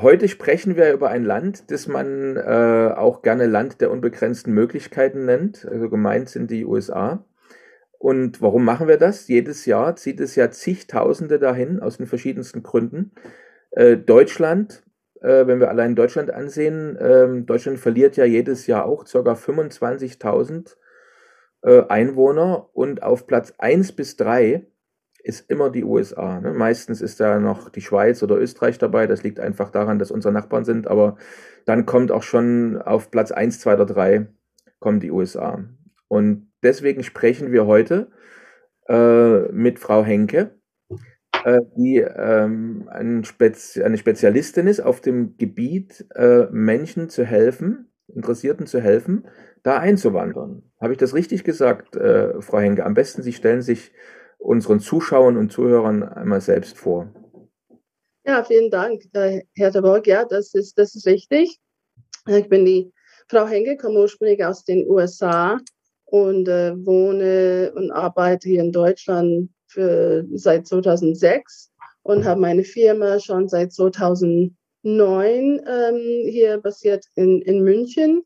Heute sprechen wir über ein Land, das man äh, auch gerne Land der unbegrenzten Möglichkeiten nennt. Also gemeint sind die USA. Und warum machen wir das? Jedes Jahr zieht es ja zigtausende dahin aus den verschiedensten Gründen. Äh, Deutschland, äh, wenn wir allein Deutschland ansehen, ähm, Deutschland verliert ja jedes Jahr auch ca. 25.000 äh, Einwohner und auf Platz 1 bis 3 ist immer die USA. Ne? Meistens ist da noch die Schweiz oder Österreich dabei. Das liegt einfach daran, dass unsere Nachbarn sind. Aber dann kommt auch schon auf Platz 1, 2 oder 3 kommen die USA. Und deswegen sprechen wir heute äh, mit Frau Henke, äh, die ähm, ein Spez eine Spezialistin ist auf dem Gebiet, äh, Menschen zu helfen, Interessierten zu helfen, da einzuwandern. Habe ich das richtig gesagt, äh, Frau Henke? Am besten, Sie stellen sich unseren Zuschauern und Zuhörern einmal selbst vor. Ja, vielen Dank, äh, Herr Taborg. Ja, das ist, das ist richtig. Ich bin die Frau Henke, komme ursprünglich aus den USA und äh, wohne und arbeite hier in Deutschland für, seit 2006 und habe meine Firma schon seit 2009 ähm, hier basiert in, in München.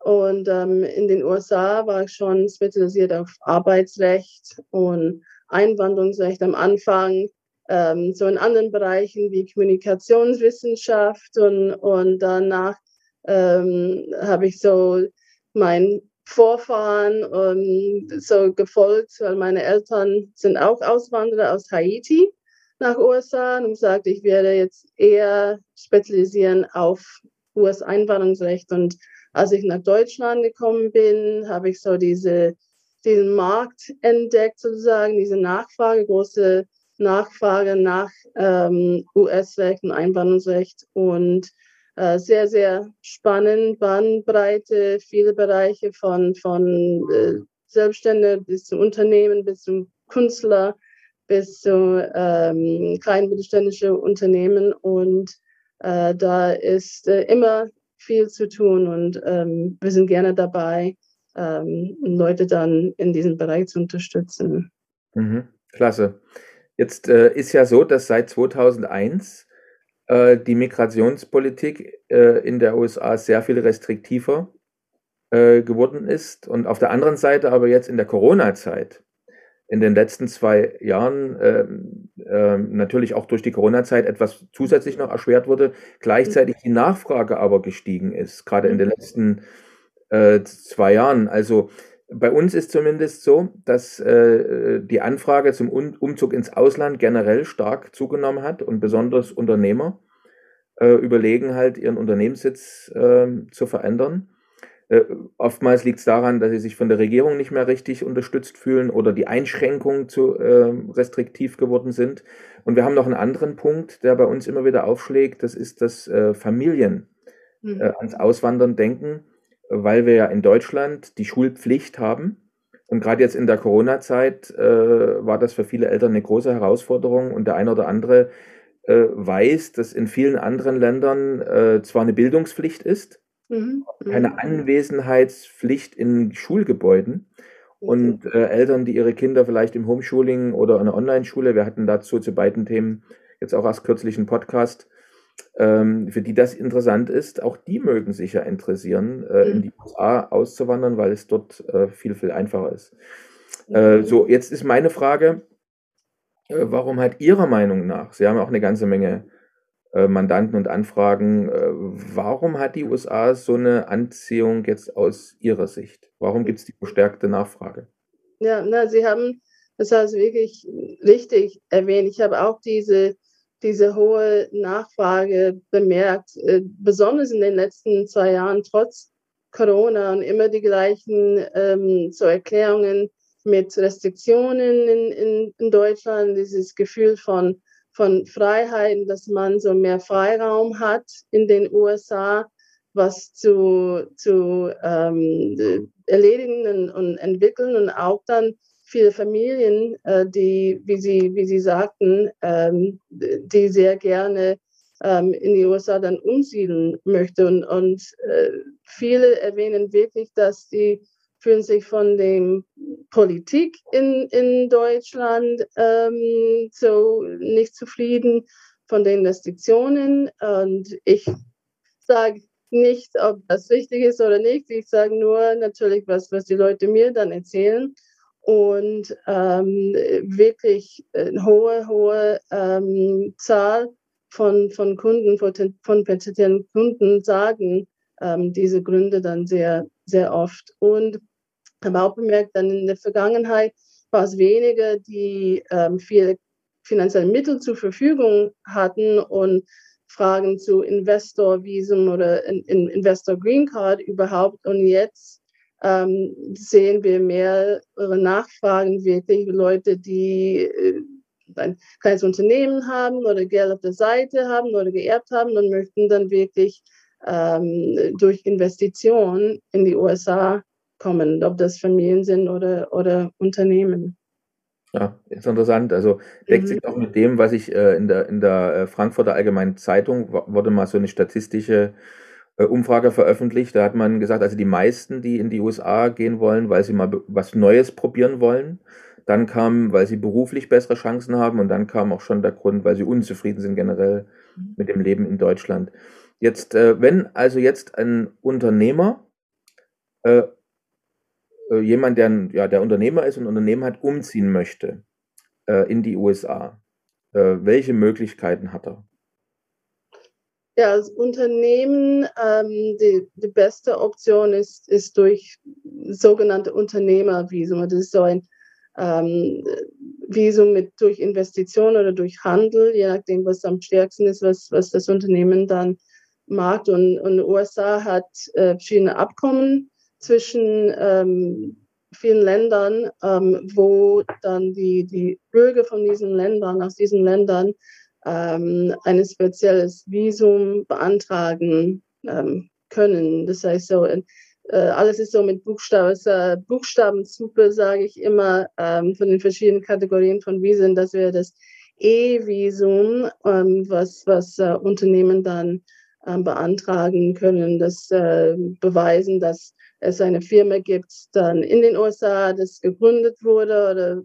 Und ähm, in den USA war ich schon spezialisiert auf Arbeitsrecht und Einwanderungsrecht am Anfang, ähm, so in anderen Bereichen wie Kommunikationswissenschaft und, und danach ähm, habe ich so mein Vorfahren und so gefolgt, weil meine Eltern sind auch Auswanderer aus Haiti nach USA und gesagt, ich werde jetzt eher spezialisieren auf US-Einwanderungsrecht. Und als ich nach Deutschland gekommen bin, habe ich so diese diesen Markt entdeckt, sozusagen, diese Nachfrage, große Nachfrage nach ähm, US-Recht und Einwanderungsrecht und äh, sehr, sehr spannend, Bandbreite, viele Bereiche von, von äh, Selbststände bis zum Unternehmen, bis zum Künstler, bis zu ähm, kleinen mittelständischen Unternehmen und äh, da ist äh, immer viel zu tun und ähm, wir sind gerne dabei, ähm, Leute dann in diesem Bereich zu unterstützen. Mhm, klasse. Jetzt äh, ist ja so, dass seit 2001 äh, die Migrationspolitik äh, in der USA sehr viel restriktiver äh, geworden ist und auf der anderen Seite aber jetzt in der Corona-Zeit in den letzten zwei Jahren ähm, ähm, natürlich auch durch die Corona-Zeit etwas zusätzlich noch erschwert wurde, gleichzeitig die Nachfrage aber gestiegen ist, gerade in den letzten äh, zwei Jahren. Also bei uns ist zumindest so, dass äh, die Anfrage zum um Umzug ins Ausland generell stark zugenommen hat und besonders Unternehmer äh, überlegen halt, ihren Unternehmenssitz äh, zu verändern. Äh, oftmals liegt es daran, dass sie sich von der Regierung nicht mehr richtig unterstützt fühlen oder die Einschränkungen zu äh, restriktiv geworden sind. Und wir haben noch einen anderen Punkt, der bei uns immer wieder aufschlägt, das ist, dass äh, Familien mhm. ans Auswandern denken weil wir ja in Deutschland die Schulpflicht haben. Und gerade jetzt in der Corona-Zeit äh, war das für viele Eltern eine große Herausforderung. Und der eine oder andere äh, weiß, dass in vielen anderen Ländern äh, zwar eine Bildungspflicht ist, mhm. keine mhm. Anwesenheitspflicht in Schulgebäuden. Und äh, Eltern, die ihre Kinder vielleicht im Homeschooling oder in einer Online-Schule, wir hatten dazu zu beiden Themen jetzt auch erst kürzlich einen Podcast, für die das interessant ist, auch die mögen sich ja interessieren, äh, mhm. in die USA auszuwandern, weil es dort äh, viel, viel einfacher ist. Äh, so, jetzt ist meine Frage, warum hat Ihrer Meinung nach, Sie haben auch eine ganze Menge Mandanten und Anfragen, warum hat die USA so eine Anziehung jetzt aus Ihrer Sicht? Warum gibt es die verstärkte Nachfrage? Ja, na, Sie haben das also wirklich richtig erwähnt. Ich habe auch diese diese hohe Nachfrage bemerkt, äh, besonders in den letzten zwei Jahren, trotz Corona und immer die gleichen ähm, so Erklärungen mit Restriktionen in, in, in Deutschland, dieses Gefühl von, von Freiheit, dass man so mehr Freiraum hat in den USA, was zu, zu ähm, erledigen und, und, entwickeln und auch dann viele Familien, äh, die, wie Sie, wie Sie sagten, ähm, die sehr gerne ähm, in die USA dann umsiedeln möchte. Und, und äh, viele erwähnen wirklich, dass die fühlen sich von der Politik in, in Deutschland ähm, so nicht zufrieden, von den Investitionen. Und ich sage nicht, ob das richtig ist oder nicht. Ich sage nur natürlich, was, was die Leute mir dann erzählen. Und ähm, wirklich eine hohe, hohe ähm, Zahl von, von Kunden, von potenziellen Kunden sagen ähm, diese Gründe dann sehr, sehr oft. Und habe auch bemerkt, dann in der Vergangenheit war es weniger, die ähm, viele finanzielle Mittel zur Verfügung hatten und Fragen zu Investor-Visum oder in, in Investor Green Card überhaupt. Und jetzt ähm, sehen wir mehrere Nachfragen, wirklich Leute, die äh, ein kleines Unternehmen haben oder Geld auf der Seite haben oder geerbt haben und möchten dann wirklich ähm, durch Investitionen in die USA kommen, ob das Familien sind oder, oder Unternehmen. Ja, ist interessant. Also deckt mhm. sich auch mit dem, was ich äh, in der, in der äh, Frankfurter Allgemeinen Zeitung wurde mal so eine statistische äh, Umfrage veröffentlicht. Da hat man gesagt, also die meisten, die in die USA gehen wollen, weil sie mal was Neues probieren wollen. Dann kam, weil sie beruflich bessere Chancen haben und dann kam auch schon der Grund, weil sie unzufrieden sind generell mhm. mit dem Leben in Deutschland. Jetzt, äh, wenn also jetzt ein Unternehmer äh, äh, jemand, der, ja, der Unternehmer ist und Unternehmen hat, umziehen möchte äh, in die USA, äh, welche Möglichkeiten hat er? Ja, als Unternehmen, ähm, die, die beste Option ist, ist durch sogenannte Unternehmervisum. Das ist so ein ähm, Visum mit durch Investition oder durch Handel, je nachdem, was am stärksten ist, was, was das Unternehmen dann mag. Und, und USA hat äh, verschiedene Abkommen zwischen ähm, vielen Ländern, ähm, wo dann die, die Bürger von diesen Ländern, aus diesen Ländern, ähm, ein spezielles Visum beantragen ähm, können. Das heißt so, äh, alles ist so mit Buchstaben, äh, Buchstabensuppe, sage ich immer, ähm, von den verschiedenen Kategorien von Visen. Das wäre das E-Visum, ähm, was, was äh, Unternehmen dann ähm, beantragen können, das äh, beweisen, dass es eine Firma gibt, dann in den USA, das gegründet wurde oder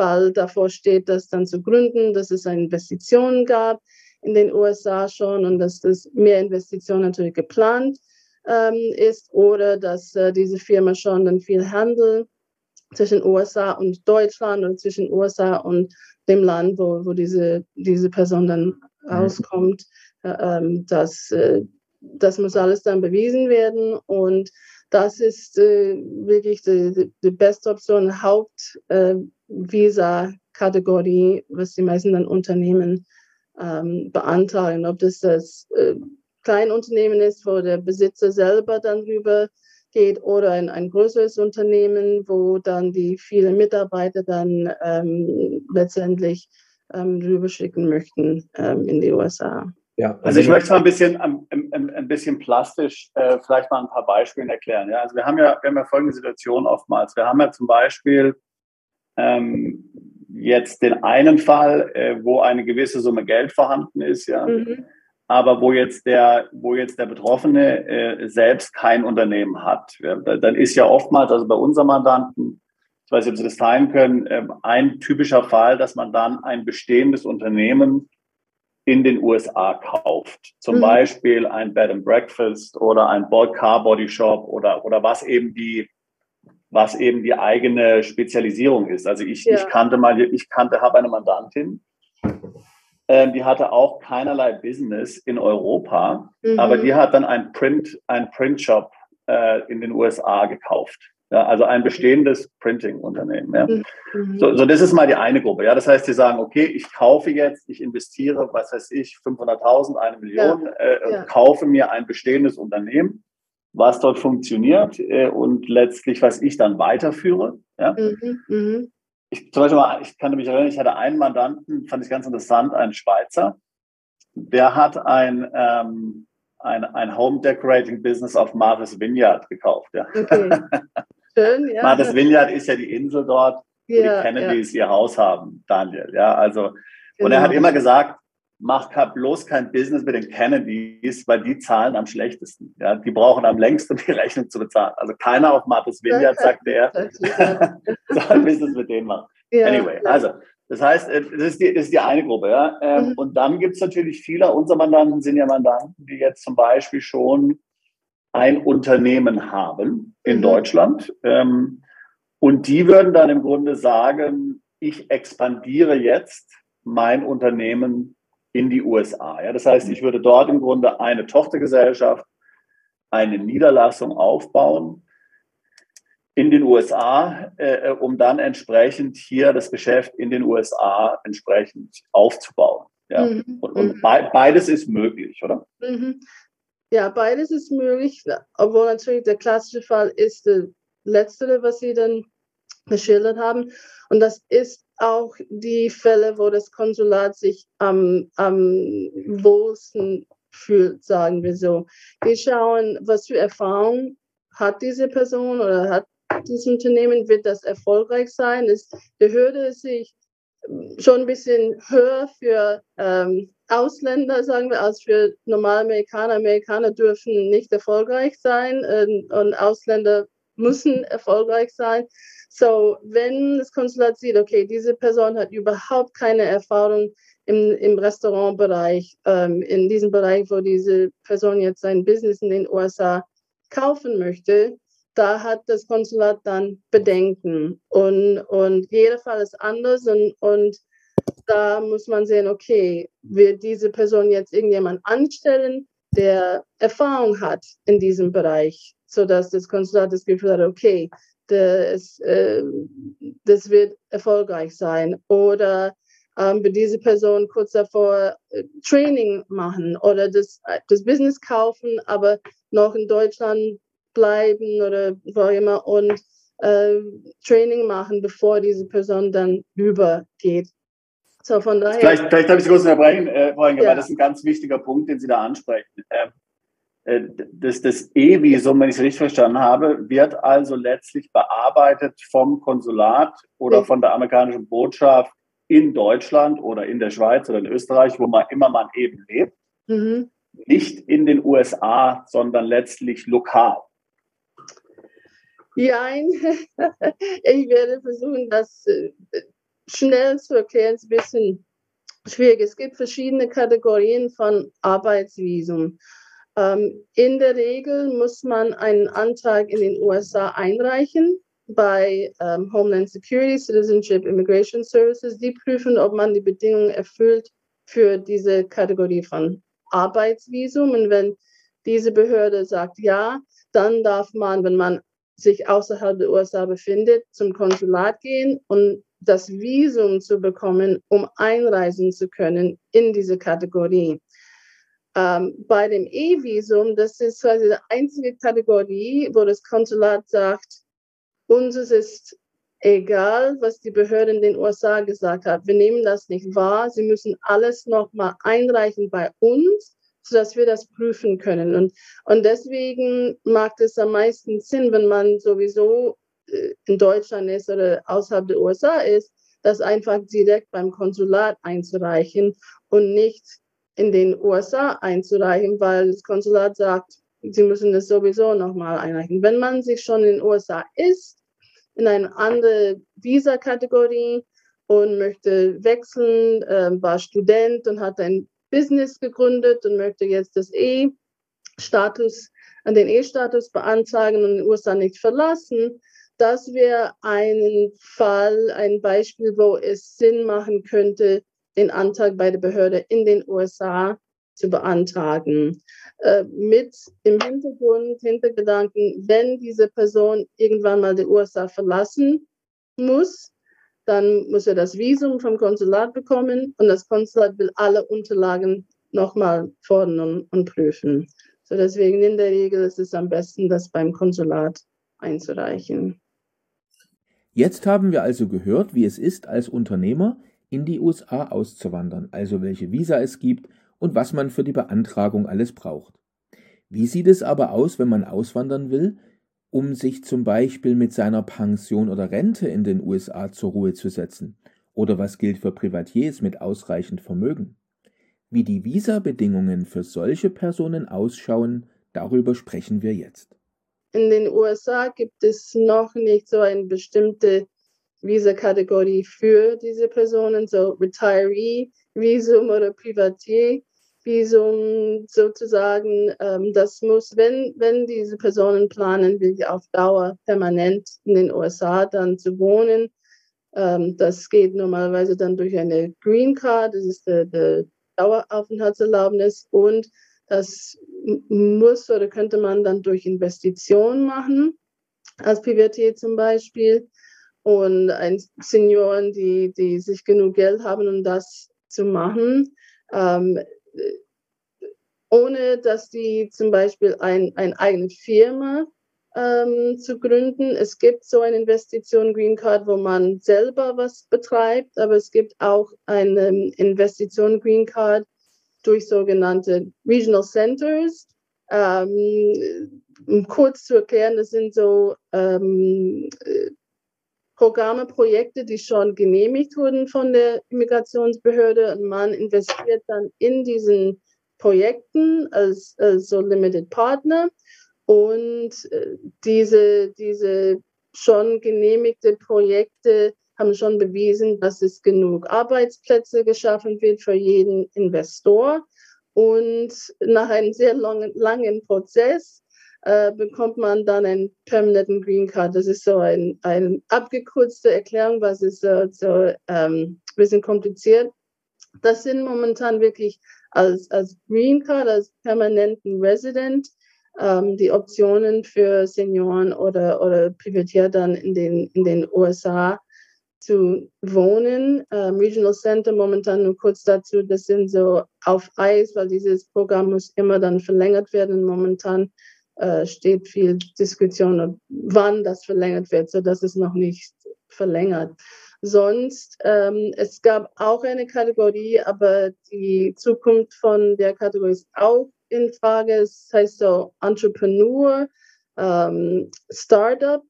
bald davor steht, das dann zu gründen, dass es eine Investition gab in den USA schon und dass das mehr Investitionen natürlich geplant ähm, ist oder dass äh, diese Firma schon dann viel Handel zwischen USA und Deutschland und zwischen USA und dem Land, wo, wo diese, diese Person dann mhm. auskommt, äh, ähm, dass äh, das muss alles dann bewiesen werden und das ist äh, wirklich die, die, beste Option, Hauptvisa-Kategorie, äh, was die meisten dann Unternehmen ähm, beantragen. Ob das das äh, Kleinunternehmen ist, wo der Besitzer selber dann rüber geht oder ein, ein größeres Unternehmen, wo dann die vielen Mitarbeiter dann ähm, letztendlich ähm, rüberschicken möchten ähm, in die USA. Ja, also, also ich möchte mal ein bisschen, ein, ein, ein bisschen plastisch äh, vielleicht mal ein paar Beispiele erklären. Ja, also wir haben ja, wir haben ja folgende Situation oftmals. Wir haben ja zum Beispiel ähm, jetzt den einen Fall, äh, wo eine gewisse Summe Geld vorhanden ist, ja, mhm. aber wo jetzt der, wo jetzt der Betroffene äh, selbst kein Unternehmen hat. Ja, dann ist ja oftmals, also bei unserem Mandanten, ich weiß nicht, ob Sie das teilen können, äh, ein typischer Fall, dass man dann ein bestehendes Unternehmen in den USA kauft. Zum mhm. Beispiel ein Bed and Breakfast oder ein Car Body Shop oder, oder was eben die, was eben die eigene Spezialisierung ist. Also ich, ja. ich kannte mal, ich kannte, habe eine Mandantin, äh, die hatte auch keinerlei Business in Europa, mhm. aber die hat dann ein Print, ein Print Shop äh, in den USA gekauft. Ja, also ein bestehendes Printing-Unternehmen. Ja. Mhm. So, so, das ist mal die eine Gruppe. Ja, das heißt, sie sagen, okay, ich kaufe jetzt, ich investiere, was weiß ich, 500.000, eine Million, ja. Äh, kaufe mir ein bestehendes Unternehmen, was dort funktioniert äh, und letztlich, was ich dann weiterführe. Ja. Mhm. Mhm. Ich, zum Beispiel, mal, ich kann mich erinnern, ich hatte einen Mandanten, fand ich ganz interessant, einen Schweizer, der hat ein, ähm, ein, ein Home Decorating Business auf Martha's Vineyard gekauft. Ja. Okay. Schön, ja. Martha's Vineyard ist ja die Insel dort, wo ja, die Kennedys ja. ihr Haus haben, Daniel. Ja, also, genau. und er hat genau. immer gesagt, mach bloß kein Business mit den Kennedys, weil die zahlen am schlechtesten. Ja, die brauchen am längsten, um die Rechnung zu bezahlen. Also keiner auf Martha's Vineyard, sagte er, soll ein Business mit denen machen. Ja, anyway, also das heißt, äh, das ist die, das ist die eine Gruppe. Ja? Ähm, mhm. Und dann gibt es natürlich viele, unsere Mandanten sind ja Mandanten, die jetzt zum Beispiel schon ein Unternehmen haben in mhm. Deutschland. Ähm, und die würden dann im Grunde sagen, ich expandiere jetzt mein Unternehmen in die USA. Ja? Das heißt, ich würde dort im Grunde eine Tochtergesellschaft, eine Niederlassung aufbauen in den USA, äh, äh, um dann entsprechend hier das Geschäft in den USA entsprechend aufzubauen. Ja? Mhm. Und, und mhm. be beides ist möglich, oder? Mhm. Ja, beides ist möglich, obwohl natürlich der klassische Fall ist der letztere, was Sie dann geschildert haben. Und das ist auch die Fälle, wo das Konsulat sich am, am wohlsten fühlt, sagen wir so. Wir schauen, was für Erfahrung hat diese Person oder hat dieses Unternehmen, wird das erfolgreich sein? Ist die Hürde sich schon ein bisschen höher für ähm, Ausländer, sagen wir, als für normale Amerikaner. Amerikaner dürfen nicht erfolgreich sein und, und Ausländer müssen erfolgreich sein. So, wenn das Konsulat sieht, okay, diese Person hat überhaupt keine Erfahrung im, im Restaurantbereich, ähm, in diesem Bereich, wo diese Person jetzt sein Business in den USA kaufen möchte, da hat das Konsulat dann Bedenken. Und, und jeder Fall ist anders und, und da muss man sehen, okay, wird diese Person jetzt irgendjemand anstellen, der Erfahrung hat in diesem Bereich, sodass das Konsulat das Gefühl hat, okay, das, äh, das wird erfolgreich sein. Oder ähm, wird diese Person kurz davor äh, Training machen oder das, das Business kaufen, aber noch in Deutschland bleiben oder wo immer und äh, Training machen, bevor diese Person dann übergeht. So von daher. Vielleicht, vielleicht habe ich Sie kurz unterbrechen äh, wollen, ja. weil das ist ein ganz wichtiger Punkt, den Sie da ansprechen. Ähm, äh, das, das E-Visum, wenn ich es richtig verstanden habe, wird also letztlich bearbeitet vom Konsulat oder ja. von der amerikanischen Botschaft in Deutschland oder in der Schweiz oder in Österreich, wo man immer man eben lebt. Mhm. Nicht in den USA, sondern letztlich lokal. Nein, ich werde versuchen, das äh, schnell zu erklären. Es ist ein bisschen schwierig. Es gibt verschiedene Kategorien von Arbeitsvisum. Ähm, in der Regel muss man einen Antrag in den USA einreichen bei ähm, Homeland Security, Citizenship, Immigration Services. Die prüfen, ob man die Bedingungen erfüllt für diese Kategorie von Arbeitsvisum. Und wenn diese Behörde sagt ja, dann darf man, wenn man sich außerhalb der USA befindet, zum Konsulat gehen und das Visum zu bekommen, um einreisen zu können in diese Kategorie. Ähm, bei dem E-Visum, das ist quasi die einzige Kategorie, wo das Konsulat sagt, uns ist egal, was die Behörden in den USA gesagt haben. Wir nehmen das nicht wahr. Sie müssen alles nochmal einreichen bei uns sodass wir das prüfen können. Und, und deswegen macht es am meisten Sinn, wenn man sowieso äh, in Deutschland ist oder außerhalb der USA ist, das einfach direkt beim Konsulat einzureichen und nicht in den USA einzureichen, weil das Konsulat sagt, sie müssen das sowieso nochmal einreichen. Wenn man sich schon in den USA ist, in eine andere Visa-Kategorie und möchte wechseln, äh, war Student und hat ein Business gegründet und möchte jetzt das E-Status, den E-Status beantragen und den USA nicht verlassen. Das wäre ein Fall, ein Beispiel, wo es Sinn machen könnte, den Antrag bei der Behörde in den USA zu beantragen. Äh, mit im Hintergrund, Hintergedanken, wenn diese Person irgendwann mal die USA verlassen muss, dann muss er das Visum vom Konsulat bekommen und das Konsulat will alle Unterlagen nochmal fordern und prüfen. So deswegen in der Regel ist es am besten, das beim Konsulat einzureichen. Jetzt haben wir also gehört, wie es ist, als Unternehmer in die USA auszuwandern, also welche Visa es gibt und was man für die Beantragung alles braucht. Wie sieht es aber aus, wenn man auswandern will, um sich zum Beispiel mit seiner Pension oder Rente in den USA zur Ruhe zu setzen? Oder was gilt für Privatiers mit ausreichend Vermögen? Wie die Visabedingungen für solche Personen ausschauen, darüber sprechen wir jetzt. In den USA gibt es noch nicht so eine bestimmte Visa-Kategorie für diese Personen, so Retiree-Visum oder Privatier-Visum sozusagen. Ähm, das muss, wenn, wenn diese Personen planen, wirklich auf Dauer permanent in den USA dann zu wohnen, ähm, das geht normalerweise dann durch eine Green Card, das ist der, der Daueraufenthaltserlaubnis und das muss oder könnte man dann durch Investitionen machen, als Privatier zum Beispiel. Und ein Senioren, die, die sich genug Geld haben, um das zu machen, ähm, ohne dass die zum Beispiel ein, eine eigene Firma ähm, zu gründen. Es gibt so eine Investition Green Card, wo man selber was betreibt, aber es gibt auch eine Investition Green Card durch sogenannte Regional Centers. Ähm, um kurz zu erklären, das sind so ähm, Programme, Projekte, die schon genehmigt wurden von der Immigrationsbehörde und man investiert dann in diesen Projekten als, als so Limited Partner und äh, diese, diese schon genehmigte Projekte haben schon bewiesen, dass es genug Arbeitsplätze geschaffen wird für jeden Investor. Und nach einem sehr langen, langen Prozess äh, bekommt man dann einen permanenten Green Card. Das ist so eine ein abgekürzte Erklärung, was ist so, so ähm, bisschen kompliziert. Das sind momentan wirklich als, als Green Card, als permanenten Resident ähm, die Optionen für Senioren oder, oder Privatier dann in den, in den USA zu wohnen. Ähm, Regional Center momentan nur kurz dazu, das sind so auf Eis, weil dieses Programm muss immer dann verlängert werden. Momentan äh, steht viel Diskussion, wann das verlängert wird, so dass es noch nicht verlängert. Sonst, ähm, es gab auch eine Kategorie, aber die Zukunft von der Kategorie ist auch in Frage. Es heißt so Entrepreneur, ähm, Startup.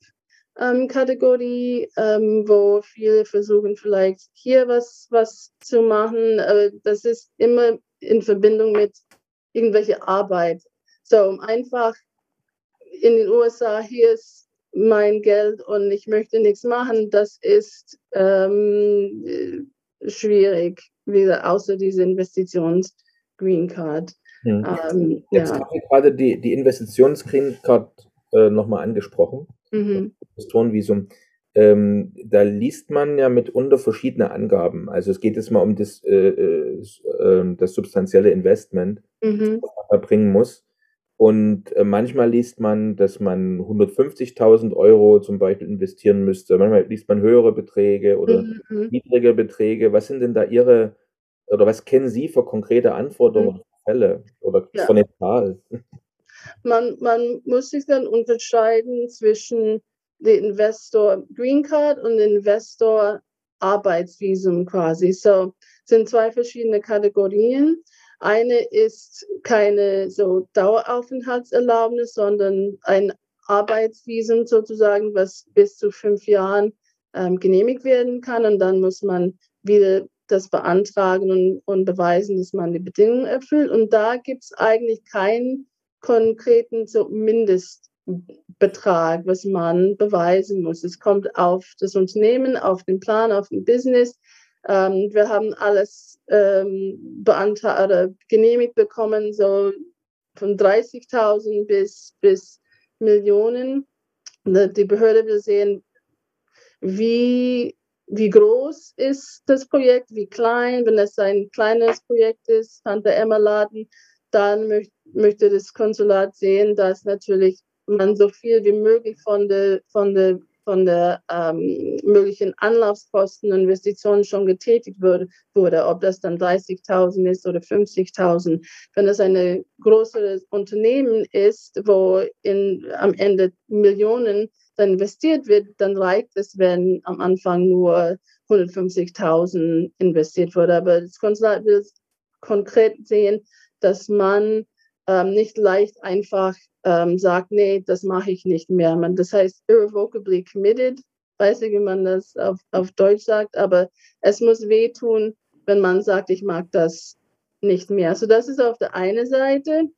Ähm, Kategorie, ähm, wo viele versuchen vielleicht hier was, was zu machen. Aber das ist immer in Verbindung mit irgendwelcher Arbeit. So einfach in den USA, hier ist mein Geld und ich möchte nichts machen, das ist ähm, schwierig, wieder außer diese Investitions Green Card. Hm. Ähm, Jetzt ja. haben wir gerade die, die Investitions-Green Card äh, nochmal angesprochen. Mhm. Investorenvisum. Ähm, da liest man ja mitunter verschiedene Angaben. Also es geht jetzt mal um das, äh, äh, ähm, das substanzielle Investment, mhm. das man da bringen muss. Und äh, manchmal liest man, dass man 150.000 Euro zum Beispiel investieren müsste. Manchmal liest man höhere Beträge oder mhm. mhm. niedrige Beträge. Was sind denn da Ihre, oder was kennen Sie für konkrete Anforderungen mhm. Fälle oder ja. von den Zahlen? Man, man muss sich dann unterscheiden zwischen dem Investor Green Card und Investor Arbeitsvisum quasi. So sind zwei verschiedene Kategorien. Eine ist keine so Daueraufenthaltserlaubnis, sondern ein Arbeitsvisum sozusagen, was bis zu fünf Jahren ähm, genehmigt werden kann. Und dann muss man wieder das beantragen und, und beweisen, dass man die Bedingungen erfüllt. Und da gibt es eigentlich keinen konkreten so Mindestbetrag, was man beweisen muss. Es kommt auf das Unternehmen, auf den Plan, auf den Business. Ähm, wir haben alles ähm, beantragt genehmigt bekommen, so von 30.000 bis, bis Millionen. Die Behörde will sehen, wie wie groß ist das Projekt, wie klein. Wenn es ein kleines Projekt ist, Tante Emma Laden, dann möcht, möchte das Konsulat sehen, dass natürlich man so viel wie möglich von der, von der, von der ähm, möglichen Anlaufskosten und Investitionen schon getätigt wurde, wurde ob das dann 30.000 ist oder 50.000. Wenn es ein größeres Unternehmen ist, wo in, am Ende Millionen dann investiert wird, dann reicht es, wenn am Anfang nur 150.000 investiert wurde. Aber das Konsulat will konkret sehen, dass man ähm, nicht leicht einfach ähm, sagt, nee, das mache ich nicht mehr. Man, das heißt irrevocably committed, weiß nicht, wie man das auf, auf Deutsch sagt, aber es muss wehtun, wenn man sagt, ich mag das nicht mehr. So, das ist auf der einen Seite.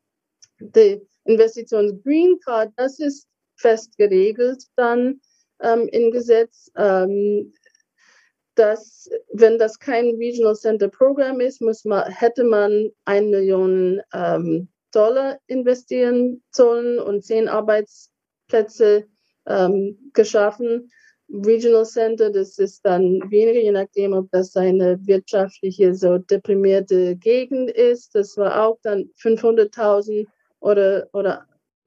Die Investitions Green Card, das ist fest geregelt dann ähm, im Gesetz. Ähm, dass, wenn das kein Regional Center Program ist, muss man, hätte man 1 Million ähm, Dollar investieren sollen und zehn Arbeitsplätze ähm, geschaffen. Regional Center, das ist dann weniger, je nachdem, ob das eine wirtschaftliche, so deprimierte Gegend ist. Das war auch dann 500.000 oder, oder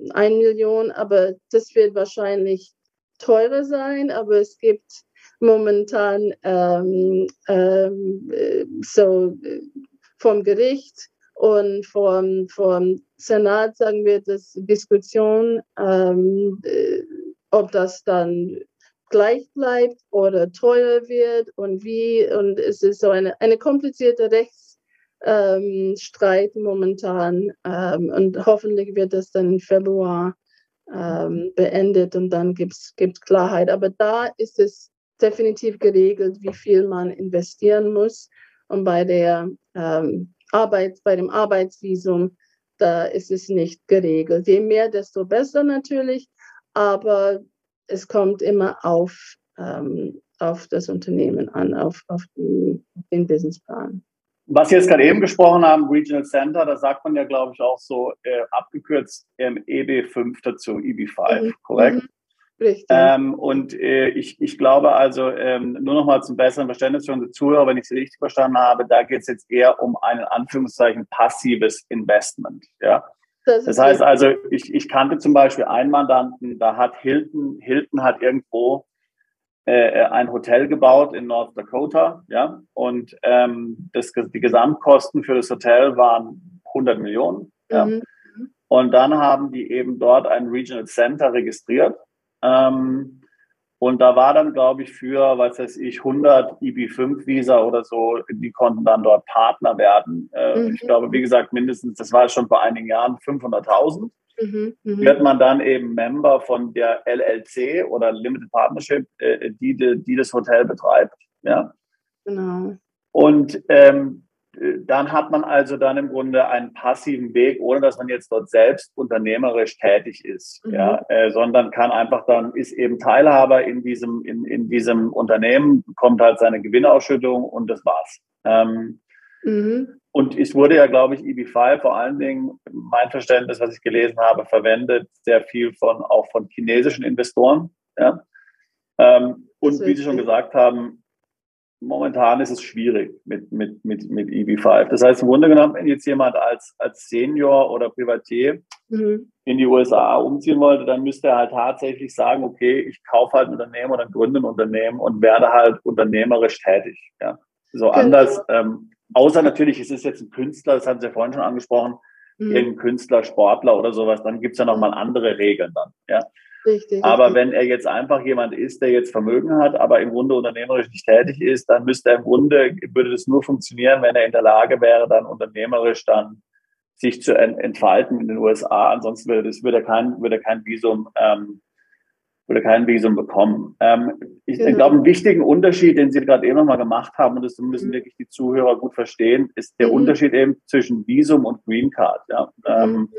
1 Million, aber das wird wahrscheinlich teurer sein, aber es gibt momentan ähm, ähm, so äh, vom Gericht und vom, vom Senat sagen wir, dass Diskussion, ähm, äh, ob das dann gleich bleibt oder teurer wird und wie. Und es ist so eine, eine komplizierte Rechtsstreit ähm, momentan. Ähm, und hoffentlich wird das dann im Februar ähm, beendet und dann gibt es Klarheit. Aber da ist es definitiv geregelt, wie viel man investieren muss. Und bei der ähm, Arbeit, bei dem Arbeitsvisum, da ist es nicht geregelt. Je mehr, desto besser natürlich, aber es kommt immer auf, ähm, auf das Unternehmen an, auf, auf den, den Businessplan. Was Sie jetzt gerade eben gesprochen haben, Regional Center, da sagt man ja, glaube ich, auch so äh, abgekürzt ähm, EB5 dazu, EB5, mhm. korrekt? Mhm. Richtig. Ähm, und äh, ich, ich glaube also, ähm, nur noch mal zum besseren Verständnis für unsere Zuhörer, wenn ich Sie richtig verstanden habe, da geht es jetzt eher um ein Anführungszeichen passives Investment. Ja? Das, das heißt also, ich, ich kannte zum Beispiel einen Mandanten, da hat Hilton, Hilton hat irgendwo äh, ein Hotel gebaut in North Dakota, ja, und ähm, das, die Gesamtkosten für das Hotel waren 100 Millionen. Ja? Mhm. Und dann haben die eben dort ein Regional Center registriert ähm, und da war dann, glaube ich, für, was weiß ich, 100 IB5-Visa oder so, die konnten dann dort Partner werden. Äh, mhm. Ich glaube, wie gesagt, mindestens, das war schon vor einigen Jahren, 500.000. Mhm, mh. Wird man dann eben Member von der LLC oder Limited Partnership, äh, die, die das Hotel betreibt. Ja. Genau. Und ähm, dann hat man also dann im Grunde einen passiven Weg, ohne dass man jetzt dort selbst unternehmerisch tätig ist, mhm. ja, äh, sondern kann einfach dann, ist eben Teilhaber in diesem, in, in diesem Unternehmen, bekommt halt seine Gewinnausschüttung und das war's. Ähm, mhm. Und es wurde ja, glaube ich, EB5 vor allen Dingen, mein Verständnis, was ich gelesen habe, verwendet sehr viel von, auch von chinesischen Investoren, ja. Ähm, und wie Sie schon gesagt haben, momentan ist es schwierig mit, mit, mit, mit EB5. Das heißt, im Grunde genommen, wenn jetzt jemand als, als Senior oder Privatier mhm. in die USA umziehen wollte, dann müsste er halt tatsächlich sagen, okay, ich kaufe halt ein Unternehmen oder gründe ein Unternehmen und werde halt unternehmerisch tätig. Ja. So genau. anders, ähm, außer natürlich, es ist jetzt ein Künstler, das haben Sie ja vorhin schon angesprochen, mhm. irgendein Künstler, Sportler oder sowas, dann gibt es ja nochmal andere Regeln dann. Ja. Richtig, aber richtig. wenn er jetzt einfach jemand ist, der jetzt Vermögen hat, aber im Grunde unternehmerisch nicht tätig ist, dann müsste er im Grunde, würde das nur funktionieren, wenn er in der Lage wäre, dann unternehmerisch dann sich zu entfalten in den USA. Ansonsten würde, das, würde, er, kein, würde er kein Visum, ähm, würde kein Visum bekommen. Ähm, ich genau. glaube, einen wichtigen Unterschied, den Sie gerade eben nochmal gemacht haben, und das müssen mhm. wirklich die Zuhörer gut verstehen, ist der mhm. Unterschied eben zwischen Visum und Green Card. Ja? Ähm, mhm.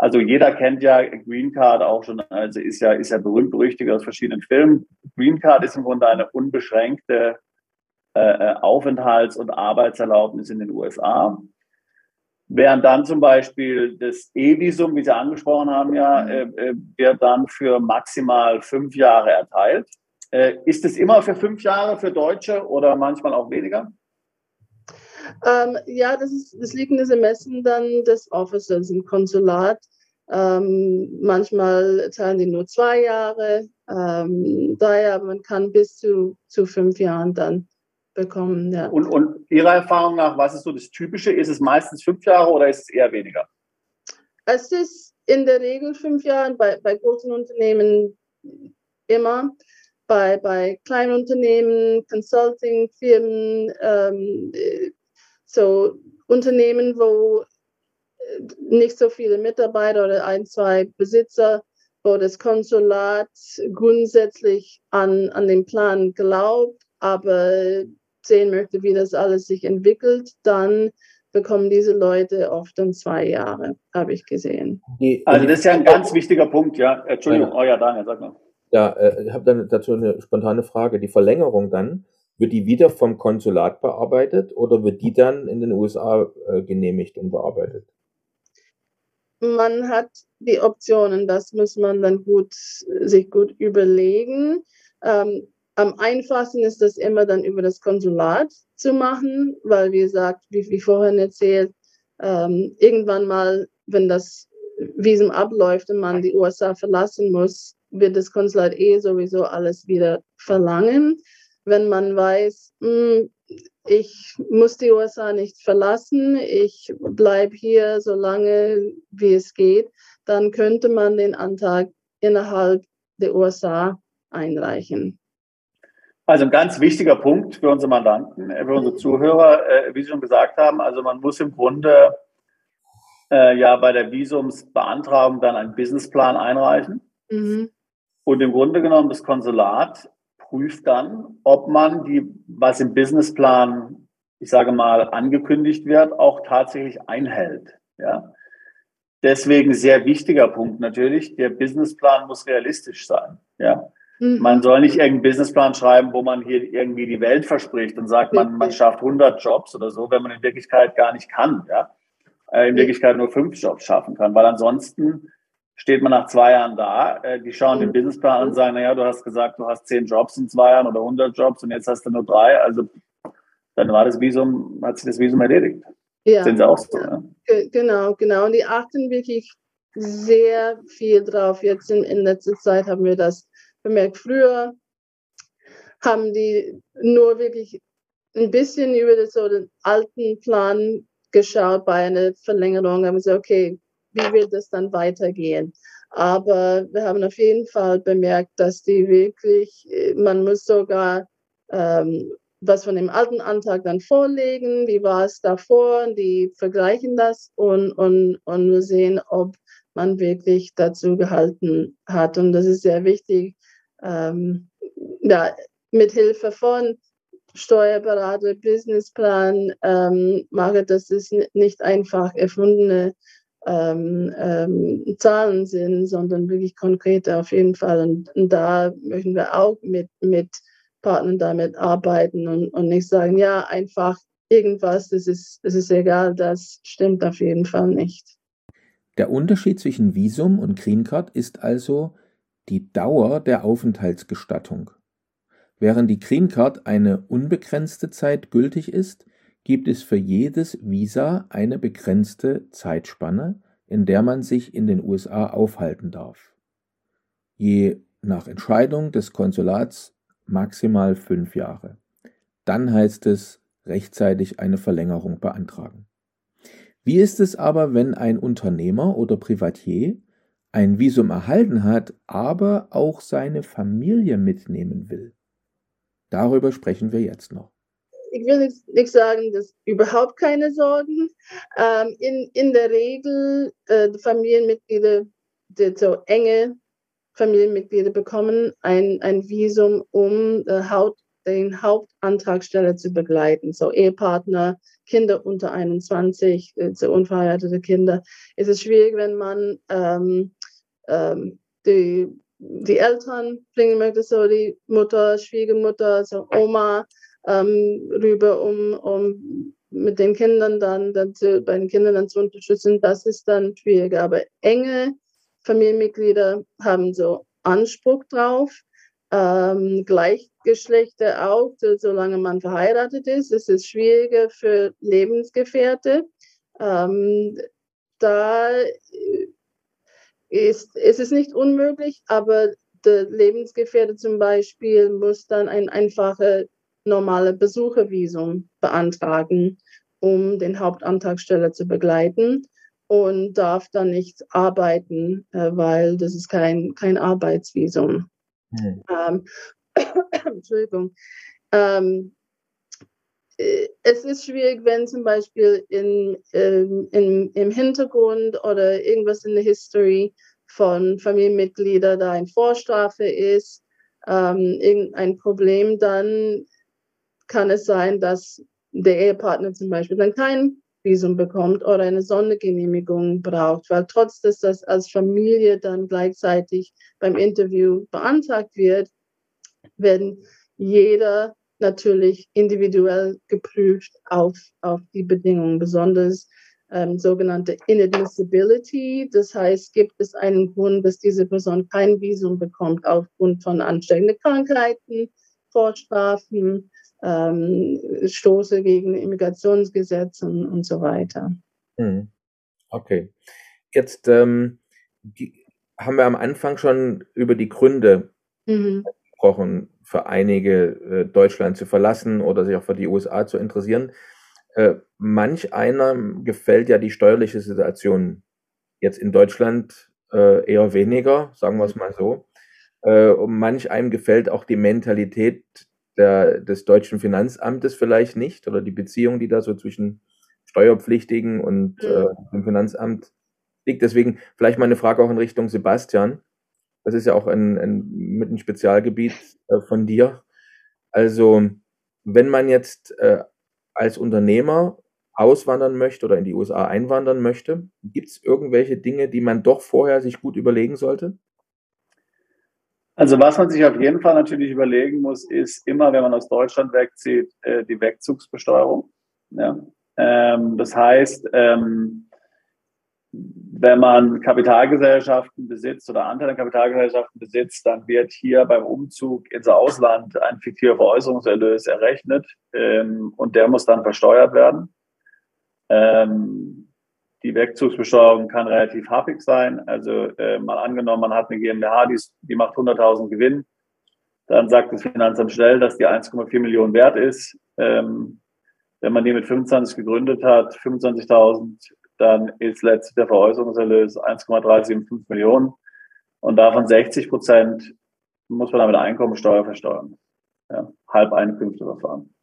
Also jeder kennt ja Green Card auch schon, also ist ja, ist ja berühmt berüchtigt aus verschiedenen Filmen. Green Card ist im Grunde eine unbeschränkte äh, äh, Aufenthalts- und Arbeitserlaubnis in den USA. Während dann zum Beispiel das E-Visum, wie Sie angesprochen haben, ja, mhm. äh, äh, wird dann für maximal fünf Jahre erteilt. Äh, ist es immer für fünf Jahre für Deutsche oder manchmal auch weniger? Ähm, ja, das, ist, das liegt in das Ermessen dann des Officers im Konsulat. Ähm, manchmal zahlen die nur zwei Jahre. Ähm, daher, man kann bis zu, zu fünf Jahren dann bekommen. Ja. Und, und Ihrer Erfahrung nach, was ist so das Typische? Ist es meistens fünf Jahre oder ist es eher weniger? Es ist in der Regel fünf Jahre, bei, bei großen Unternehmen immer. Bei, bei kleinen Unternehmen, Consulting-Firmen, ähm, so Unternehmen, wo nicht so viele Mitarbeiter oder ein, zwei Besitzer, wo das Konsulat grundsätzlich an, an den Plan glaubt, aber sehen möchte, wie das alles sich entwickelt, dann bekommen diese Leute oft dann zwei Jahre, habe ich gesehen. Also das ist ja ein ganz wichtiger Punkt, ja. Entschuldigung, oh ja, Daniel, sag mal. Ja, äh, ich habe dann dazu eine spontane Frage. Die Verlängerung dann, wird die wieder vom Konsulat bearbeitet oder wird die dann in den USA äh, genehmigt und bearbeitet? Man hat die Optionen, das muss man dann gut, sich gut überlegen. Ähm, am einfachsten ist das immer dann über das Konsulat zu machen, weil, wie gesagt, wie, wie vorhin erzählt, ähm, irgendwann mal, wenn das Visum abläuft und man die USA verlassen muss, wird das Konsulat eh sowieso alles wieder verlangen. Wenn man weiß, mh, hm, ich muss die USA nicht verlassen, ich bleibe hier so lange, wie es geht, dann könnte man den Antrag innerhalb der USA einreichen. Also ein ganz wichtiger Punkt für unsere Mandanten, äh, für unsere Zuhörer, äh, wie Sie schon gesagt haben, also man muss im Grunde äh, ja bei der Visumsbeantragung dann einen Businessplan einreichen. Mhm. Und im Grunde genommen das Konsulat prüft dann, ob man die, was im Businessplan, ich sage mal, angekündigt wird, auch tatsächlich einhält. Ja. Deswegen sehr wichtiger Punkt natürlich, der Businessplan muss realistisch sein. Ja. Mhm. Man soll nicht irgendeinen Businessplan schreiben, wo man hier irgendwie die Welt verspricht und sagt, man, man schafft 100 Jobs oder so, wenn man in Wirklichkeit gar nicht kann. Ja? Äh, in Wirklichkeit nur fünf Jobs schaffen kann, weil ansonsten steht man nach zwei Jahren da, äh, die schauen den mhm. Businessplan an und sagen, naja, du hast gesagt, du hast zehn Jobs in zwei Jahren oder 100 Jobs und jetzt hast du nur drei, also dann war das Visum, hat sich das Visum erledigt. Ja. Sind sie auch so, ja. Genau, genau. Und die achten wirklich sehr viel drauf. Jetzt in, in letzter Zeit haben wir das bemerkt. Früher haben die nur wirklich ein bisschen über das, so den alten Plan geschaut bei einer Verlängerung, haben gesagt, okay, wie wird es dann weitergehen? Aber wir haben auf jeden Fall bemerkt, dass die wirklich, man muss sogar ähm, was von dem alten Antrag dann vorlegen, wie war es davor, die vergleichen das und, und, und wir sehen, ob man wirklich dazu gehalten hat. Und das ist sehr wichtig, ähm, ja, mit Hilfe von Steuerberater, Businessplan ähm, mache, dass es nicht einfach erfundene ähm, ähm, Zahlen sind, sondern wirklich konkrete auf jeden Fall. Und, und, da möchten wir auch mit, mit Partnern damit arbeiten und, und nicht sagen, ja, einfach irgendwas, das ist, das ist egal, das stimmt auf jeden Fall nicht. Der Unterschied zwischen Visum und Green Card ist also, die Dauer der Aufenthaltsgestattung. Während die Green Card eine unbegrenzte Zeit gültig ist, gibt es für jedes Visa eine begrenzte Zeitspanne, in der man sich in den USA aufhalten darf. Je nach Entscheidung des Konsulats maximal fünf Jahre. Dann heißt es rechtzeitig eine Verlängerung beantragen. Wie ist es aber, wenn ein Unternehmer oder Privatier ein Visum erhalten hat, aber auch seine Familie mitnehmen will. Darüber sprechen wir jetzt noch. Ich will nicht sagen, dass überhaupt keine Sorgen. Ähm, in, in der Regel äh, Familienmitglieder, die so enge Familienmitglieder bekommen ein, ein Visum, um äh, Haut, den Hauptantragsteller zu begleiten. So Ehepartner, Kinder unter 21, äh, so unverheiratete Kinder. Es ist schwierig, wenn man ähm, ähm, die, die Eltern bringen möchte, so die Mutter, Schwiegermutter, so Oma ähm, rüber, um, um mit den Kindern dann, dann zu, bei den Kindern dann zu unterstützen. Das ist dann schwierig. Aber enge Familienmitglieder haben so Anspruch drauf. Ähm, Gleichgeschlechter auch, solange man verheiratet ist. Es ist schwieriger für Lebensgefährte. Ähm, da ist, ist es nicht unmöglich, aber der Lebensgefährte zum Beispiel muss dann ein einfaches normale Besuchervisum beantragen, um den Hauptantragsteller zu begleiten und darf dann nicht arbeiten, äh, weil das ist kein, kein Arbeitsvisum. Hm. Ähm, Entschuldigung. Ähm, äh, es ist schwierig, wenn zum Beispiel in, ähm, in, im Hintergrund oder irgendwas in der History von Familienmitgliedern da eine Vorstrafe ist, ähm, irgendein Problem, dann kann es sein, dass der Ehepartner zum Beispiel dann kein Visum bekommt oder eine Sondergenehmigung braucht, weil trotz dass das als Familie dann gleichzeitig beim Interview beantragt wird, werden jeder natürlich individuell geprüft auf, auf die Bedingungen, besonders ähm, sogenannte Inadmissibility. Das heißt, gibt es einen Grund, dass diese Person kein Visum bekommt aufgrund von ansteckenden Krankheiten, Vorstrafen, ähm, Stoße gegen Immigrationsgesetze und, und so weiter. Hm. Okay. Jetzt ähm, die, haben wir am Anfang schon über die Gründe mhm. gesprochen, für einige äh, Deutschland zu verlassen oder sich auch für die USA zu interessieren. Äh, manch einer gefällt ja die steuerliche Situation jetzt in Deutschland äh, eher weniger, sagen wir es mal so. Äh, und manch einem gefällt auch die Mentalität der, des deutschen Finanzamtes vielleicht nicht oder die Beziehung, die da so zwischen Steuerpflichtigen und äh, dem Finanzamt liegt. Deswegen vielleicht mal eine Frage auch in Richtung Sebastian. Das ist ja auch ein, ein, mit ein Spezialgebiet äh, von dir. Also, wenn man jetzt äh, als Unternehmer auswandern möchte oder in die USA einwandern möchte, gibt es irgendwelche Dinge, die man doch vorher sich gut überlegen sollte? Also was man sich auf jeden Fall natürlich überlegen muss, ist immer, wenn man aus Deutschland wegzieht, äh, die Wegzugsbesteuerung. Ja. Ähm, das heißt, ähm, wenn man Kapitalgesellschaften besitzt oder Anteile an Kapitalgesellschaften besitzt, dann wird hier beim Umzug ins Ausland ein fiktiver Veräußerungserlös errechnet ähm, und der muss dann versteuert werden. Die Wegzugsbesteuerung kann relativ happig sein. Also äh, mal angenommen, man hat eine GmbH, die, die macht 100.000 Gewinn. Dann sagt das Finanzamt schnell, dass die 1,4 Millionen wert ist. Ähm, wenn man die mit 25 gegründet hat, 25.000, dann ist letztlich der Veräußerungserlös 1,375 Millionen. Und davon 60 Prozent muss man damit Einkommensteuer versteuern. Ja, Halbeinkünfteverfahren.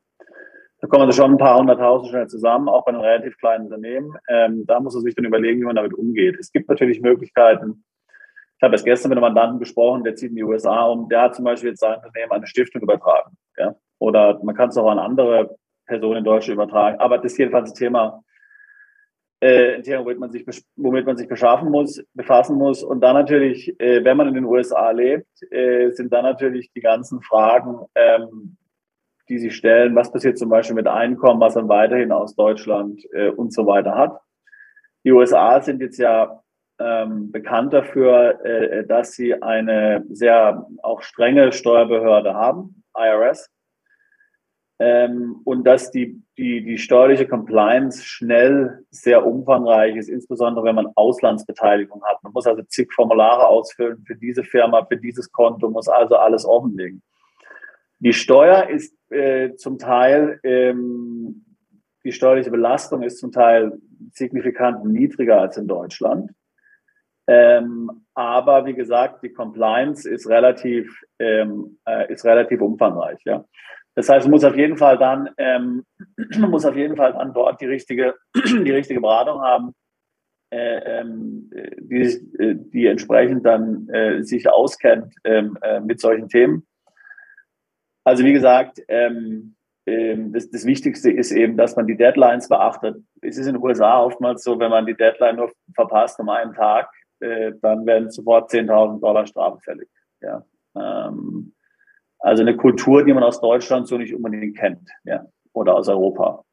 Da kommen also schon ein paar hunderttausend schnell zusammen, auch bei einem relativ kleinen Unternehmen. Ähm, da muss man sich dann überlegen, wie man damit umgeht. Es gibt natürlich Möglichkeiten. Ich habe erst gestern mit einem Mandanten gesprochen, der zieht in die USA um. Der hat zum Beispiel jetzt sein Unternehmen an eine Stiftung übertragen. Ja? Oder man kann es auch an andere Personen in Deutschland übertragen. Aber das ist jedenfalls ein Thema, äh, ein Thema, womit man sich, womit man sich beschaffen muss, befassen muss. Und dann natürlich, äh, wenn man in den USA lebt, äh, sind dann natürlich die ganzen Fragen, ähm, die sich stellen, was passiert zum Beispiel mit Einkommen, was man weiterhin aus Deutschland äh, und so weiter hat. Die USA sind jetzt ja ähm, bekannt dafür, äh, dass sie eine sehr auch strenge Steuerbehörde haben, IRS, ähm, und dass die, die, die steuerliche Compliance schnell sehr umfangreich ist, insbesondere wenn man Auslandsbeteiligung hat. Man muss also zig Formulare ausfüllen für diese Firma, für dieses Konto, muss also alles offenlegen. Die Steuer ist äh, zum Teil, ähm, die steuerliche Belastung ist zum Teil signifikant niedriger als in Deutschland. Ähm, aber wie gesagt, die Compliance ist relativ, ähm, äh, ist relativ umfangreich. Ja. Das heißt, man muss auf jeden Fall dann, ähm, muss auf jeden Fall dann dort die richtige, die richtige Beratung haben, äh, ähm, die, äh, die entsprechend dann äh, sich auskennt ähm, äh, mit solchen Themen. Also wie gesagt, ähm, ähm, das, das, Wichtigste ist eben, dass man die Deadlines beachtet. Es ist in den USA oftmals so, wenn man die Deadline nur verpasst um einen Tag, äh, dann werden sofort 10.000 Dollar Strafe fällig. Ja. Ähm, also eine Kultur, die man aus Deutschland so nicht unbedingt kennt, ja, oder aus Europa.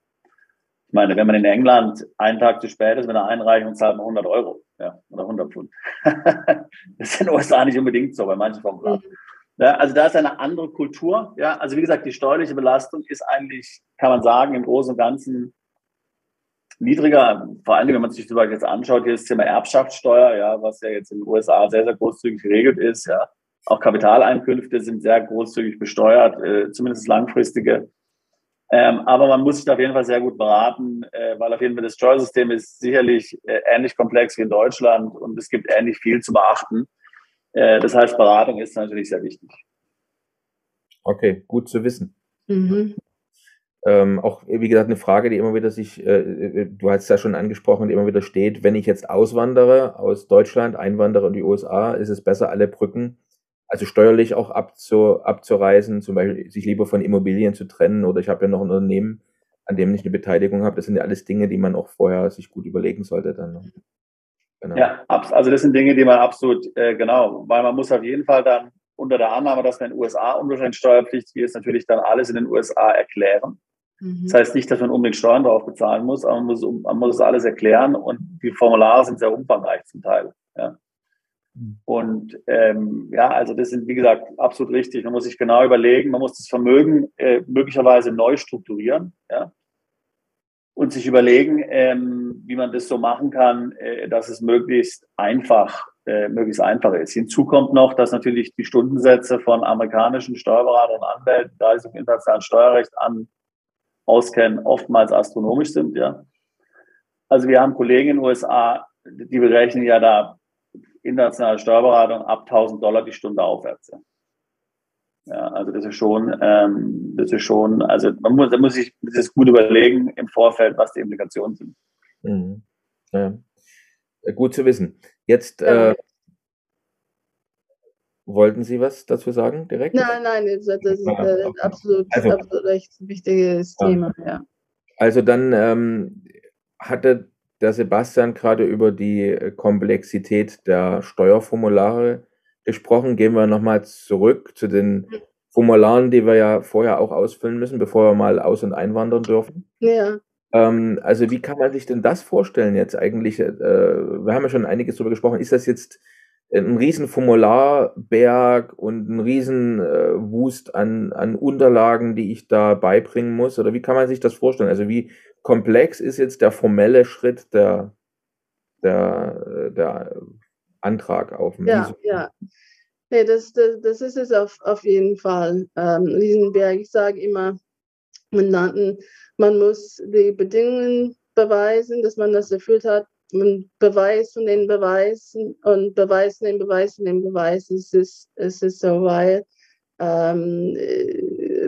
Ich meine, wenn man in England einen Tag zu spät ist mit einer Einreichung, zahlt man 100 Euro, ja, oder 100 Pfund. das ist in den USA nicht unbedingt so, bei manchen Formularen. Mhm. Ja, also da ist eine andere Kultur. Ja, also wie gesagt, die steuerliche Belastung ist eigentlich, kann man sagen, im Großen und Ganzen niedriger. Vor allem, wenn man sich Beispiel jetzt anschaut, hier das Thema Erbschaftssteuer, ja, was ja jetzt in den USA sehr, sehr großzügig geregelt ist. Ja, auch Kapitaleinkünfte sind sehr großzügig besteuert, äh, zumindest langfristige. Ähm, aber man muss sich da auf jeden Fall sehr gut beraten, äh, weil auf jeden Fall das Steuersystem ist sicherlich äh, ähnlich komplex wie in Deutschland und es gibt ähnlich viel zu beachten. Äh, das heißt, Beratung ist natürlich sehr wichtig. Okay, gut zu wissen. Mhm. ähm, auch, wie gesagt, eine Frage, die immer wieder sich, äh, äh, du hast es ja schon angesprochen, die immer wieder steht, wenn ich jetzt auswandere aus Deutschland, einwandere in die USA, ist es besser, alle Brücken, also steuerlich auch abzu, abzureisen, zum Beispiel sich lieber von Immobilien zu trennen oder ich habe ja noch ein Unternehmen, an dem ich eine Beteiligung habe. Das sind ja alles Dinge, die man auch vorher sich gut überlegen sollte dann. Genau. Ja, also das sind Dinge, die man absolut, äh, genau, weil man muss auf jeden Fall dann unter der Annahme, dass man in den USA unwahrscheinlich steuerpflichtig ist, natürlich dann alles in den USA erklären. Mhm. Das heißt nicht, dass man unbedingt Steuern drauf bezahlen muss, aber man muss, man muss alles erklären und die Formulare sind sehr umfangreich zum Teil. Ja. Mhm. Und ähm, ja, also das sind, wie gesagt, absolut richtig. Man muss sich genau überlegen, man muss das Vermögen äh, möglicherweise neu strukturieren ja? Und sich überlegen, ähm, wie man das so machen kann, äh, dass es möglichst einfach, äh, möglichst einfach ist. Hinzu kommt noch, dass natürlich die Stundensätze von amerikanischen Steuerberatern und Anwälten, da sich im internationalen Steuerrecht an auskennen, oftmals astronomisch sind. Ja. Also wir haben Kollegen in den USA, die berechnen ja da internationale Steuerberatung ab 1000 Dollar die Stunde aufwärts. Ja, also das ist schon, ähm, das ist schon, also man muss, da muss sich das gut überlegen im Vorfeld, was die Implikationen sind. Mhm. Ja. Gut zu wissen. Jetzt äh, wollten Sie was dazu sagen direkt? Nein, nein, das ist äh, absolut, also, absolut recht wichtiges Thema. Ja. Also dann ähm, hatte der Sebastian gerade über die äh, Komplexität der Steuerformulare gesprochen. Gehen wir nochmal zurück zu den Formularen, die wir ja vorher auch ausfüllen müssen, bevor wir mal aus- und einwandern dürfen. Ja. Ähm, also wie kann man sich denn das vorstellen jetzt eigentlich? Äh, wir haben ja schon einiges darüber gesprochen. Ist das jetzt ein riesen Formularberg und ein riesen äh, Wust an, an Unterlagen, die ich da beibringen muss? Oder wie kann man sich das vorstellen? Also wie komplex ist jetzt der formelle Schritt der, der, der Antrag auf dem Ja, Visum? ja. Nee, das, das, das ist es auf, auf jeden Fall. Ähm, Riesenberg, ich sage immer Mandanten, man muss die Bedingungen beweisen, dass man das erfüllt hat. Man beweist von den Beweisen und beweist den Beweis von den Beweisen. Es ist, es ist so, weil ähm,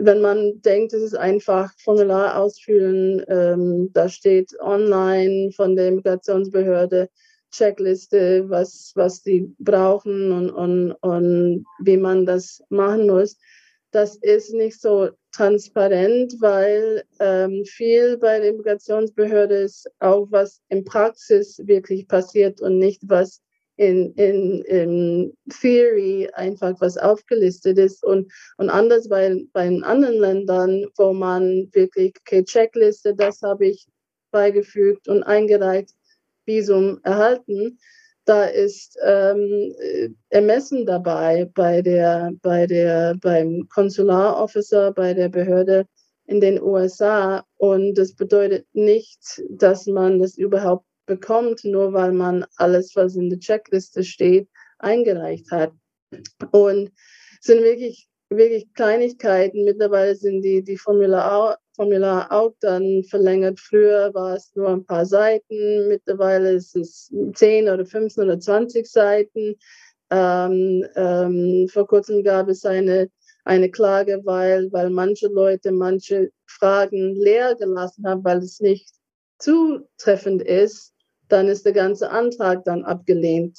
wenn man denkt, es ist einfach Formular ausfüllen, ähm, da steht online von der Migrationsbehörde Checkliste, was, was die brauchen und, und, und wie man das machen muss. Das ist nicht so transparent, weil ähm, viel bei der Immigrationsbehörde ist auch, was in Praxis wirklich passiert und nicht, was in, in, in Theory einfach was aufgelistet ist und, und anders bei, bei anderen Ländern, wo man wirklich, okay, Checkliste, das habe ich beigefügt und eingereicht, Visum erhalten. Da ist ähm, Ermessen dabei bei der, bei der, beim Konsularofficer, bei der Behörde in den USA. Und das bedeutet nicht, dass man das überhaupt bekommt, nur weil man alles, was in der Checkliste steht, eingereicht hat. Und sind wirklich, wirklich Kleinigkeiten. Mittlerweile sind die, die Formular, Formular auch dann verlängert. Früher war es nur ein paar Seiten. Mittlerweile ist es 10 oder 15 oder 20 Seiten. Ähm, ähm, vor kurzem gab es eine, eine Klage, weil, weil manche Leute manche Fragen leer gelassen haben, weil es nicht zutreffend ist dann ist der ganze Antrag dann abgelehnt.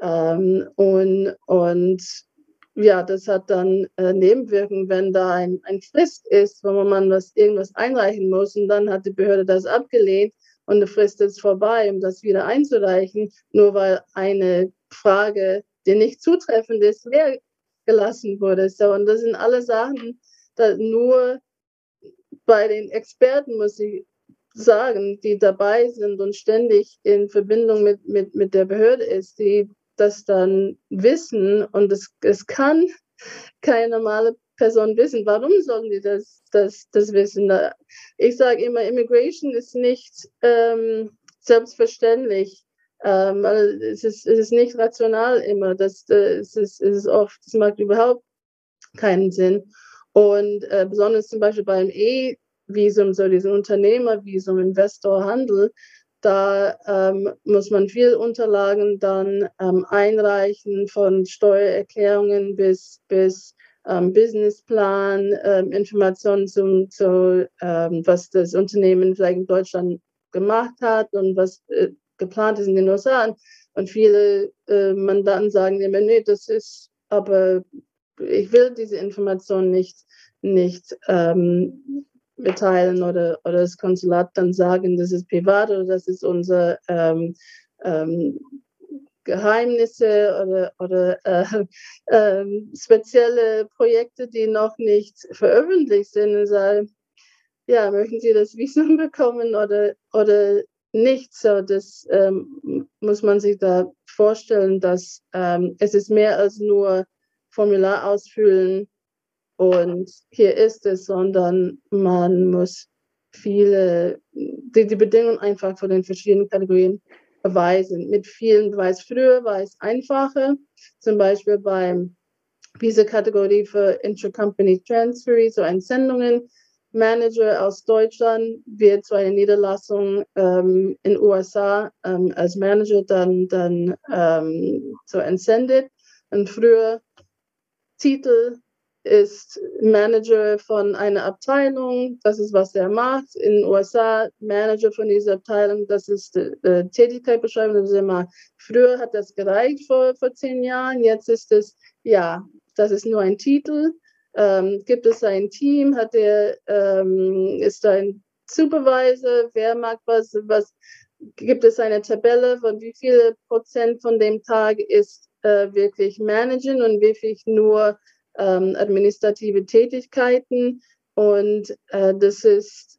Ähm, und, und ja, das hat dann äh, Nebenwirkungen, wenn da ein, ein Frist ist, wo man was, irgendwas einreichen muss und dann hat die Behörde das abgelehnt und eine Frist ist vorbei, um das wieder einzureichen, nur weil eine Frage, die nicht zutreffend ist, leer gelassen wurde. So, und das sind alle Sachen, dass nur bei den Experten muss ich sagen, die dabei sind und ständig in Verbindung mit, mit, mit der Behörde ist, die das dann wissen und es, es kann keine normale Person wissen. Warum sollen die das, das, das wissen? Ich sage immer, Immigration ist nicht ähm, selbstverständlich. Ähm, es, ist, es ist nicht rational immer. Das, das ist, es ist oft, es macht überhaupt keinen Sinn. Und äh, besonders zum Beispiel beim E Visum, so diesen Unternehmervisum, Investorhandel, da ähm, muss man viel Unterlagen dann ähm, einreichen, von Steuererklärungen bis, bis ähm, Businessplan, ähm, Informationen zum, zu, ähm, was das Unternehmen vielleicht in Deutschland gemacht hat und was äh, geplant ist in den USA. Und viele äh, Mandanten sagen immer, nee, das ist, aber ich will diese Information nicht, nicht ähm, mitteilen oder, oder das Konsulat dann sagen, das ist privat oder das ist unser ähm, ähm, Geheimnisse oder, oder äh, äh, spezielle Projekte, die noch nicht veröffentlicht sind. Und ja, möchten Sie das Visum bekommen oder, oder nicht? So, das ähm, muss man sich da vorstellen, dass ähm, es ist mehr als nur Formular ausfüllen und hier ist es, sondern man muss viele, die, die Bedingungen einfach von den verschiedenen Kategorien beweisen. Mit vielen Beweis. Früher war es einfacher, zum Beispiel beim diese Kategorie für Intercompany Transfer, so Entsendungen. Manager aus Deutschland wird zu einer Niederlassung ähm, in USA ähm, als Manager dann, dann ähm, so entsendet. Und früher Titel ist Manager von einer Abteilung, das ist, was er macht. In den USA Manager von dieser Abteilung, das ist die Tätigkeitsbeschreibung. Das immer, früher hat das gereicht vor, vor zehn Jahren, jetzt ist es, ja, das ist nur ein Titel. Ähm, gibt es ein Team? Hat er, ähm, ist ein Supervisor? Wer mag was? was? Gibt es eine Tabelle von wie viel Prozent von dem Tag ist äh, wirklich managen und wie viel nur ähm, administrative Tätigkeiten. Und äh, das ist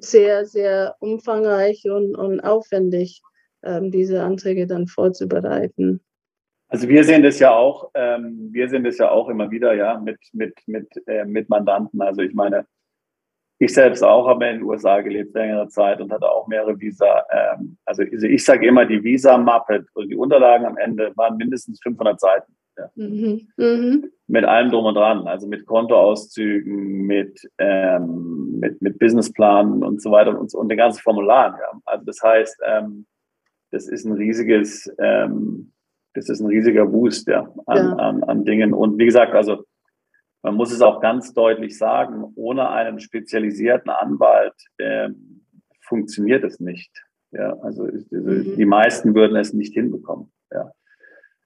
sehr, sehr umfangreich und, und aufwendig, ähm, diese Anträge dann vorzubereiten. Also wir sehen das ja auch, ähm, wir sehen das ja auch immer wieder, ja, mit, mit, mit, äh, mit Mandanten. Also ich meine, ich selbst auch habe in den USA gelebt längere Zeit und hatte auch mehrere Visa. Ähm, also ich sage immer, die Visa-Mappe und die Unterlagen am Ende waren mindestens 500 Seiten. Ja. Mhm. Mhm. Mit allem drum und dran, also mit Kontoauszügen, mit, ähm, mit, mit Businessplanen und so weiter und, und den ganzen Formularen. Ja. Also das heißt, ähm, das ist ein riesiges, ähm, das ist ein riesiger Wust ja, an, ja. An, an Dingen. Und wie gesagt, also man muss es auch ganz deutlich sagen, ohne einen spezialisierten Anwalt äh, funktioniert es nicht. Ja, also mhm. die meisten würden es nicht hinbekommen. Ja.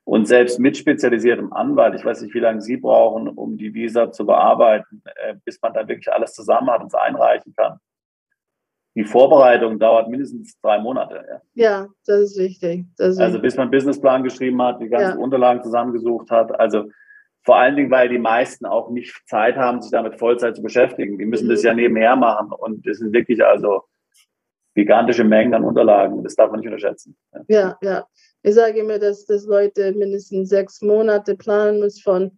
Und selbst mit spezialisiertem Anwalt, ich weiß nicht, wie lange Sie brauchen, um die Visa zu bearbeiten, äh, bis man dann wirklich alles zusammen hat und es einreichen kann. Die Vorbereitung dauert mindestens drei Monate. Ja, ja das ist wichtig. Das ist also bis man einen Businessplan geschrieben hat, die ganzen ja. Unterlagen zusammengesucht hat. Also vor allen Dingen, weil die meisten auch nicht Zeit haben, sich damit Vollzeit zu beschäftigen. Die müssen mhm. das ja nebenher machen. Und das sind wirklich also gigantische Mengen an Unterlagen. Das darf man nicht unterschätzen. Ja, ja. ja. Ich sage immer, dass, dass Leute mindestens sechs Monate planen müssen von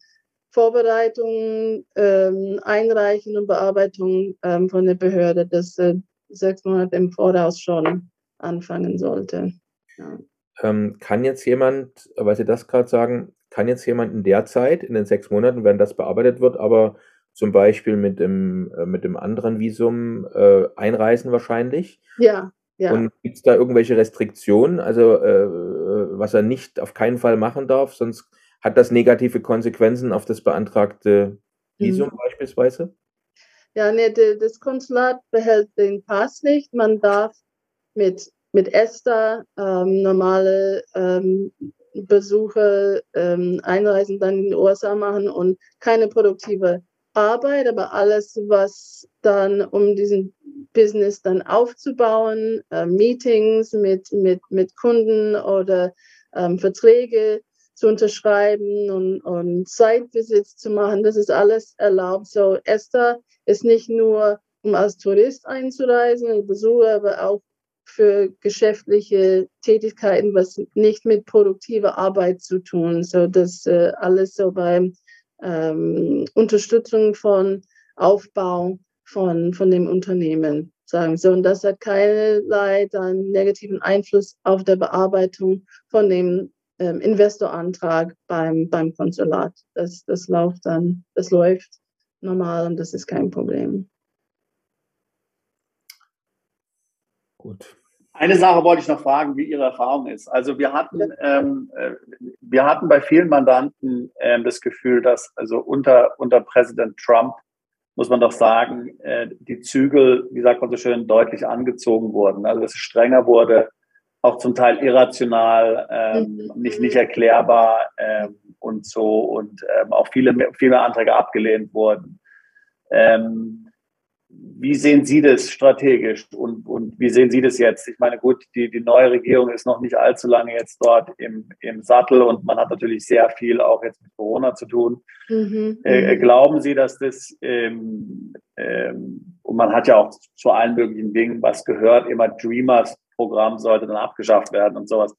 Vorbereitung, ähm, Einreichen und Bearbeitung ähm, von der Behörde, dass äh, sechs Monate im Voraus schon anfangen sollte. Ja. Ähm, kann jetzt jemand, weil Sie das gerade sagen, kann jetzt jemand in der Zeit, in den sechs Monaten, wenn das bearbeitet wird, aber zum Beispiel mit dem, äh, mit dem anderen Visum äh, einreisen wahrscheinlich? Ja, ja. Und gibt es da irgendwelche Restriktionen, also äh, was er nicht auf keinen Fall machen darf, sonst hat das negative Konsequenzen auf das beantragte Visum mhm. beispielsweise? Ja, nee, das Konsulat behält den Pass nicht. Man darf mit, mit Esther ähm, normale ähm, Besuche, ähm, Einreisen dann in die USA machen und keine produktive Arbeit, aber alles, was dann um diesen Business dann aufzubauen, äh, Meetings mit, mit, mit Kunden oder ähm, Verträge zu unterschreiben und, und Zeitvisits zu machen, das ist alles erlaubt. So Esther ist nicht nur, um als Tourist einzureisen und Besucher, aber auch für geschäftliche Tätigkeiten, was nicht mit produktiver Arbeit zu tun. So das äh, alles so beim ähm, Unterstützung von Aufbau von, von dem Unternehmen sagen. So, und das hat keinerlei dann negativen Einfluss auf der Bearbeitung von dem ähm, Investorantrag beim, beim Konsulat. Das, das läuft dann, das läuft normal und das ist kein Problem. Gut. Eine Sache wollte ich noch fragen, wie Ihre Erfahrung ist. Also wir hatten, ähm, äh, wir hatten bei vielen Mandanten äh, das Gefühl, dass also unter, unter Präsident Trump, muss man doch sagen, äh, die Zügel, wie sagt man so schön, deutlich angezogen wurden. Also dass es strenger wurde, auch zum Teil irrational, ähm, mhm. nicht, nicht erklärbar ähm, und so und ähm, auch viele, viele Anträge abgelehnt wurden. Ähm, wie sehen Sie das strategisch und, und wie sehen Sie das jetzt? Ich meine, gut, die, die neue Regierung ist noch nicht allzu lange jetzt dort im, im Sattel und man hat natürlich sehr viel auch jetzt mit Corona zu tun. Mhm. Äh, mhm. glauben Sie, dass das, ähm, ähm, und man hat ja auch zu allen möglichen Dingen was gehört, immer Dreamers-Programm sollte dann abgeschafft werden und sowas.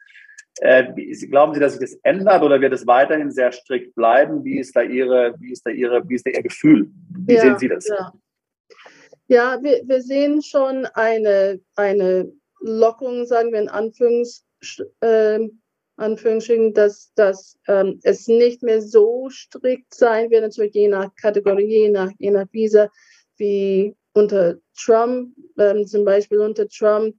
Äh, glauben Sie, dass sich das ändert oder wird es weiterhin sehr strikt bleiben? Wie ist da Ihre, wie ist da Ihre, wie ist da Ihr Gefühl? Wie ja, sehen Sie das? Ja. Ja, wir, wir sehen schon eine, eine Lockung, sagen wir in Anführungs, äh, Anführungsstrichen, dass, dass ähm, es nicht mehr so strikt sein wird, natürlich je nach Kategorie, je nach, je nach Visa, wie unter Trump. Ähm, zum Beispiel unter Trump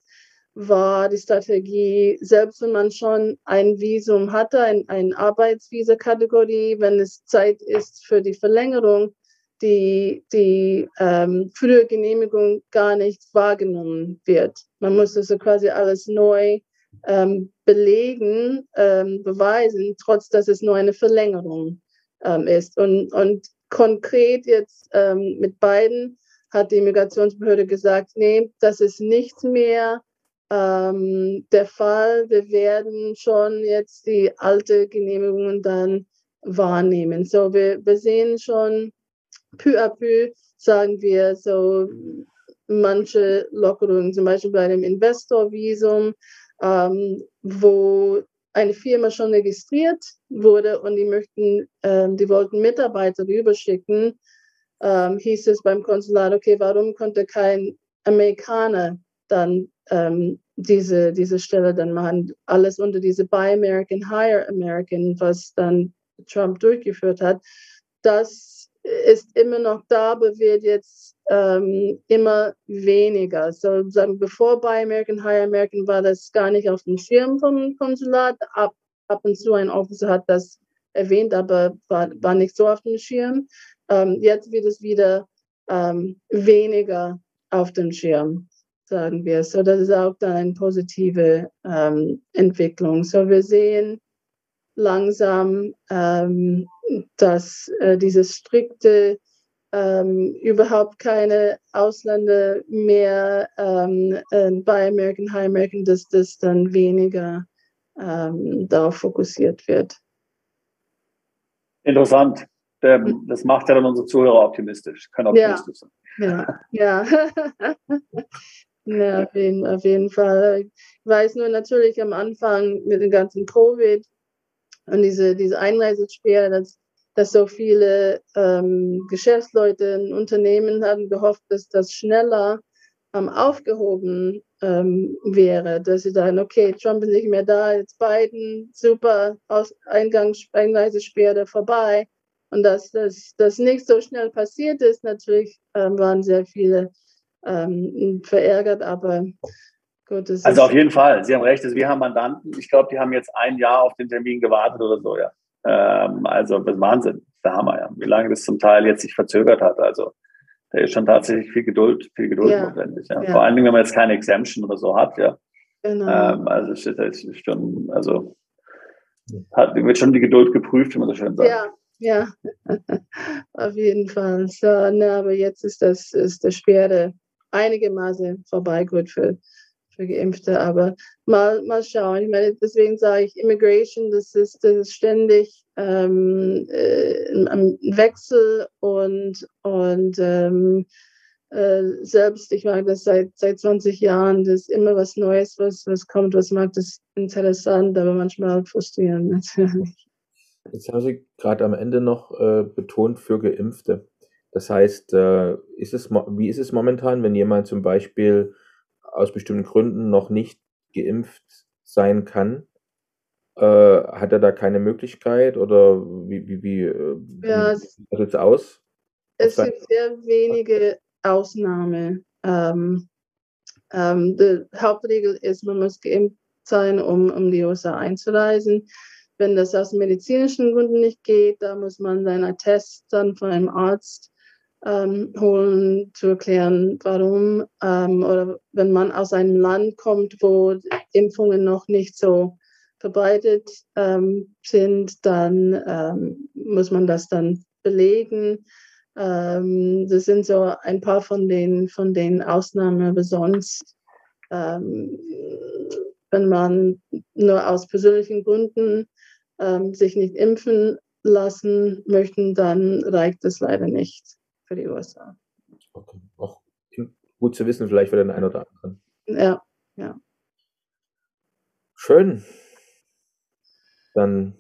war die Strategie, selbst wenn man schon ein Visum hatte, ein, ein Arbeitsvisa-Kategorie, wenn es Zeit ist für die Verlängerung, die, die ähm, frühe Genehmigung gar nicht wahrgenommen wird. Man muss also quasi alles neu ähm, belegen, ähm, beweisen, trotz dass es nur eine Verlängerung ähm, ist. Und, und konkret jetzt ähm, mit beiden hat die Migrationsbehörde gesagt, nee, das ist nicht mehr ähm, der Fall. Wir werden schon jetzt die alte Genehmigungen dann wahrnehmen. So, wir, wir sehen schon, peu à peu sagen wir so manche Lockerungen, zum Beispiel bei dem Investorvisum, ähm, wo eine Firma schon registriert wurde und die möchten, ähm, die wollten Mitarbeiter rüberschicken, ähm, hieß es beim Konsulat, okay, warum konnte kein Amerikaner dann ähm, diese, diese Stelle dann machen? Alles unter diese Buy American, Hire American, was dann Trump durchgeführt hat. Das ist immer noch da, aber wird jetzt ähm, immer weniger. So sagen, bevor bei American High American war das gar nicht auf dem Schirm vom Konsulat. Ab, ab und zu ein Officer hat das erwähnt, aber war, war nicht so auf dem Schirm. Ähm, jetzt wird es wieder ähm, weniger auf dem Schirm, sagen wir. So, das ist auch dann eine positive ähm, Entwicklung. So, wir sehen langsam ähm, dass äh, dieses strikte ähm, überhaupt keine Ausländer mehr ähm, äh, bei American High American, dass das dann weniger ähm, darauf fokussiert wird. Interessant. Ähm, das macht ja dann unsere Zuhörer optimistisch, können optimistisch ja. sein. Ja, ja. ja auf, jeden, auf jeden Fall. Ich weiß nur natürlich am Anfang mit dem ganzen Covid, und diese, diese Einreisesperre, dass, dass so viele ähm, Geschäftsleute und Unternehmen haben gehofft, dass das schneller ähm, aufgehoben ähm, wäre, dass sie sagen, okay, Trump ist nicht mehr da, jetzt Biden, super, Aus Eingangs Einreisesperre vorbei. Und dass das, nicht so schnell passiert ist, natürlich ähm, waren sehr viele ähm, verärgert, aber Gut, also auf jeden Fall, Sie haben recht. Also wir haben Mandanten, ich glaube, die haben jetzt ein Jahr auf den Termin gewartet oder so, ja. Ähm, also das ist Wahnsinn, das der Hammer, ja. Wie lange das zum Teil jetzt sich verzögert hat. Also da ist schon tatsächlich viel Geduld, viel Geduld ja. notwendig. Ja. ja. Vor allen Dingen, wenn man jetzt keine Exemption oder so hat, ja. Genau. Ähm, also es ist schon, also hat, wird schon die Geduld geprüft, wie man so schön sagt. Ja. Ja, auf jeden Fall. So, na, aber jetzt ist das ist der Schwere einigermaßen vorbei, gut für für Geimpfte. Aber mal, mal schauen. Ich meine, deswegen sage ich, Immigration, das ist, das ist ständig ähm, äh, ein Wechsel und, und ähm, äh, selbst, ich mag das seit, seit 20 Jahren, das ist immer was Neues, was, was kommt, was mag das interessant, aber manchmal frustrierend natürlich. Jetzt haben Sie gerade am Ende noch äh, betont für Geimpfte. Das heißt, äh, ist es, wie ist es momentan, wenn jemand zum Beispiel aus bestimmten Gründen noch nicht geimpft sein kann, äh, hat er da keine Möglichkeit oder wie, wie, wie, äh, ja, wie sieht das jetzt aus? Es gibt sehr wenige Ausnahmen. Ähm, Ähm, die Hauptregel ist, man muss geimpft sein, um, um die USA einzureisen. Wenn das aus medizinischen Gründen nicht geht, da muss man seinen Test dann von einem Arzt ähm, holen, zu erklären, warum. Ähm, oder wenn man aus einem Land kommt, wo Impfungen noch nicht so verbreitet ähm, sind, dann ähm, muss man das dann belegen. Ähm, das sind so ein paar von den, von den Ausnahmen, aber sonst, ähm, wenn man nur aus persönlichen Gründen sich nicht impfen lassen möchten, dann reicht es leider nicht für die USA. Okay. Auch gut zu wissen, vielleicht für den einen oder anderen. Ja, ja. Schön. Dann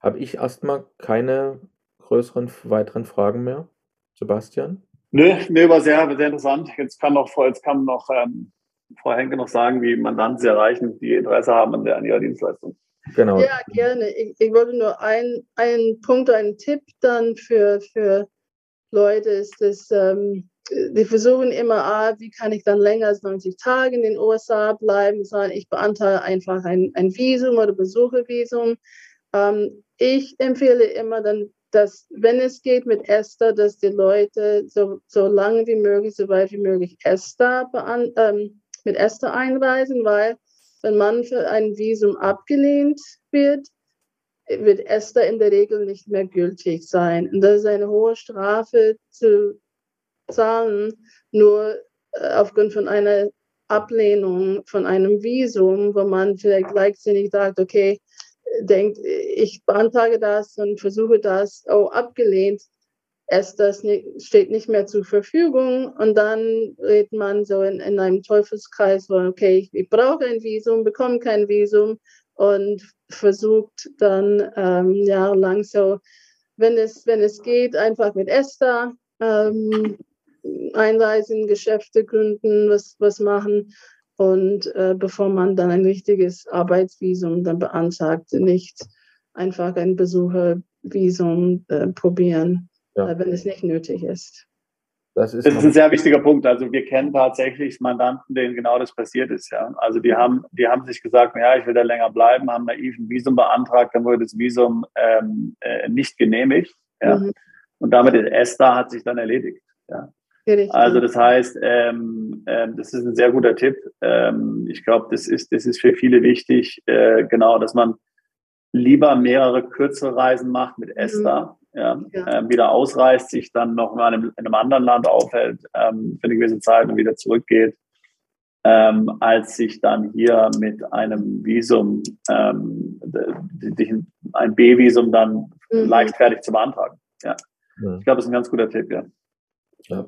habe ich erstmal keine größeren weiteren Fragen mehr. Sebastian? Nö, nee, war sehr, sehr interessant. Jetzt kann noch, jetzt kann noch ähm, Frau Henke noch sagen, wie Mandanten Sie erreichen, die Interesse haben an, der, an Ihrer Dienstleistung. Genau. Ja, gerne. Ich, ich wollte nur einen Punkt, einen Tipp dann für, für Leute ist es, ähm, die versuchen immer, ah, wie kann ich dann länger als 90 Tage in den USA bleiben, sondern ich beantrage einfach ein, ein Visum oder Besuchervisum. Ähm, ich empfehle immer dann, dass, wenn es geht mit ESTA, dass die Leute so, so lange wie möglich, so weit wie möglich ESTA ähm, mit ESTA einreisen, weil wenn man für ein Visum abgelehnt wird, wird Esther in der Regel nicht mehr gültig sein. Und das ist eine hohe Strafe zu zahlen, nur äh, aufgrund von einer Ablehnung von einem Visum, wo man vielleicht leichtsinnig sagt, okay, denkt, ich beantrage das und versuche das, oh, abgelehnt, Esther steht nicht mehr zur Verfügung. Und dann redet man so in, in einem Teufelskreis, wo, okay, ich, ich brauche ein Visum, bekomme kein Visum und versucht dann ähm, jahrelang so, wenn es, wenn es geht, einfach mit Esther ähm, einreisen, Geschäfte gründen, was, was machen. Und äh, bevor man dann ein richtiges Arbeitsvisum dann beantragt, nicht einfach ein Besuchervisum äh, probieren, ja. äh, wenn es nicht nötig ist. Das ist, das ist ein sehr wichtiger Punkt. Also wir kennen tatsächlich Mandanten, denen genau das passiert ist. Ja. Also die haben, die haben sich gesagt, ja, ich will da länger bleiben, haben naiv ein Visum beantragt, dann wurde das Visum ähm, äh, nicht genehmigt. Ja. Mhm. Und damit ist ESTA hat sich dann erledigt. Ja. Also das heißt, ähm, ähm, das ist ein sehr guter Tipp. Ähm, ich glaube, das ist, das ist für viele wichtig, äh, genau, dass man lieber mehrere kürzere Reisen macht mit ESTA. Mhm ja, ja. Äh, wieder ausreist, sich dann noch mal in einem, anderen Land aufhält ähm, für eine gewisse Zeit und wieder zurückgeht, ähm, als sich dann hier mit einem Visum, ähm, ein B-Visum dann mhm. leichtfertig zu beantragen. Ja. ja. Ich glaube, das ist ein ganz guter Tipp, ja. ja.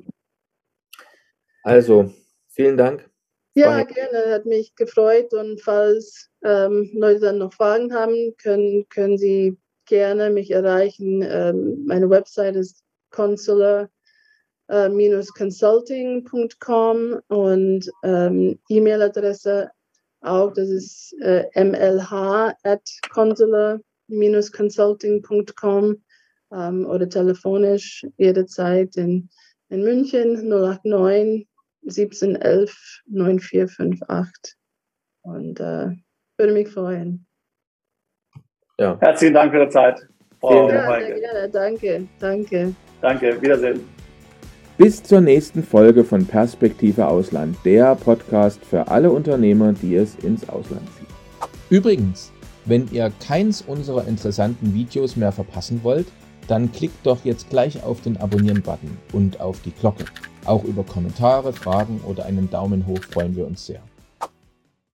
Also, vielen Dank. Ja, gerne, hat mich gefreut und falls ähm, Leute dann noch Fragen haben, können, können Sie gerne mich erreichen. Ähm, meine Website ist consular-consulting.com und ähm, E-Mail-Adresse auch, das ist äh, mlh at consular-consulting.com ähm, oder telefonisch jederzeit in, in München 089 1711 9458 und äh, würde mich freuen. Ja. Herzlichen Dank für die Zeit. Frau ja, sehr gerne. Danke, danke. Danke, Wiedersehen. Bis zur nächsten Folge von Perspektive Ausland, der Podcast für alle Unternehmer, die es ins Ausland zieht. Übrigens, wenn ihr keins unserer interessanten Videos mehr verpassen wollt, dann klickt doch jetzt gleich auf den Abonnieren-Button und auf die Glocke. Auch über Kommentare, Fragen oder einen Daumen hoch freuen wir uns sehr.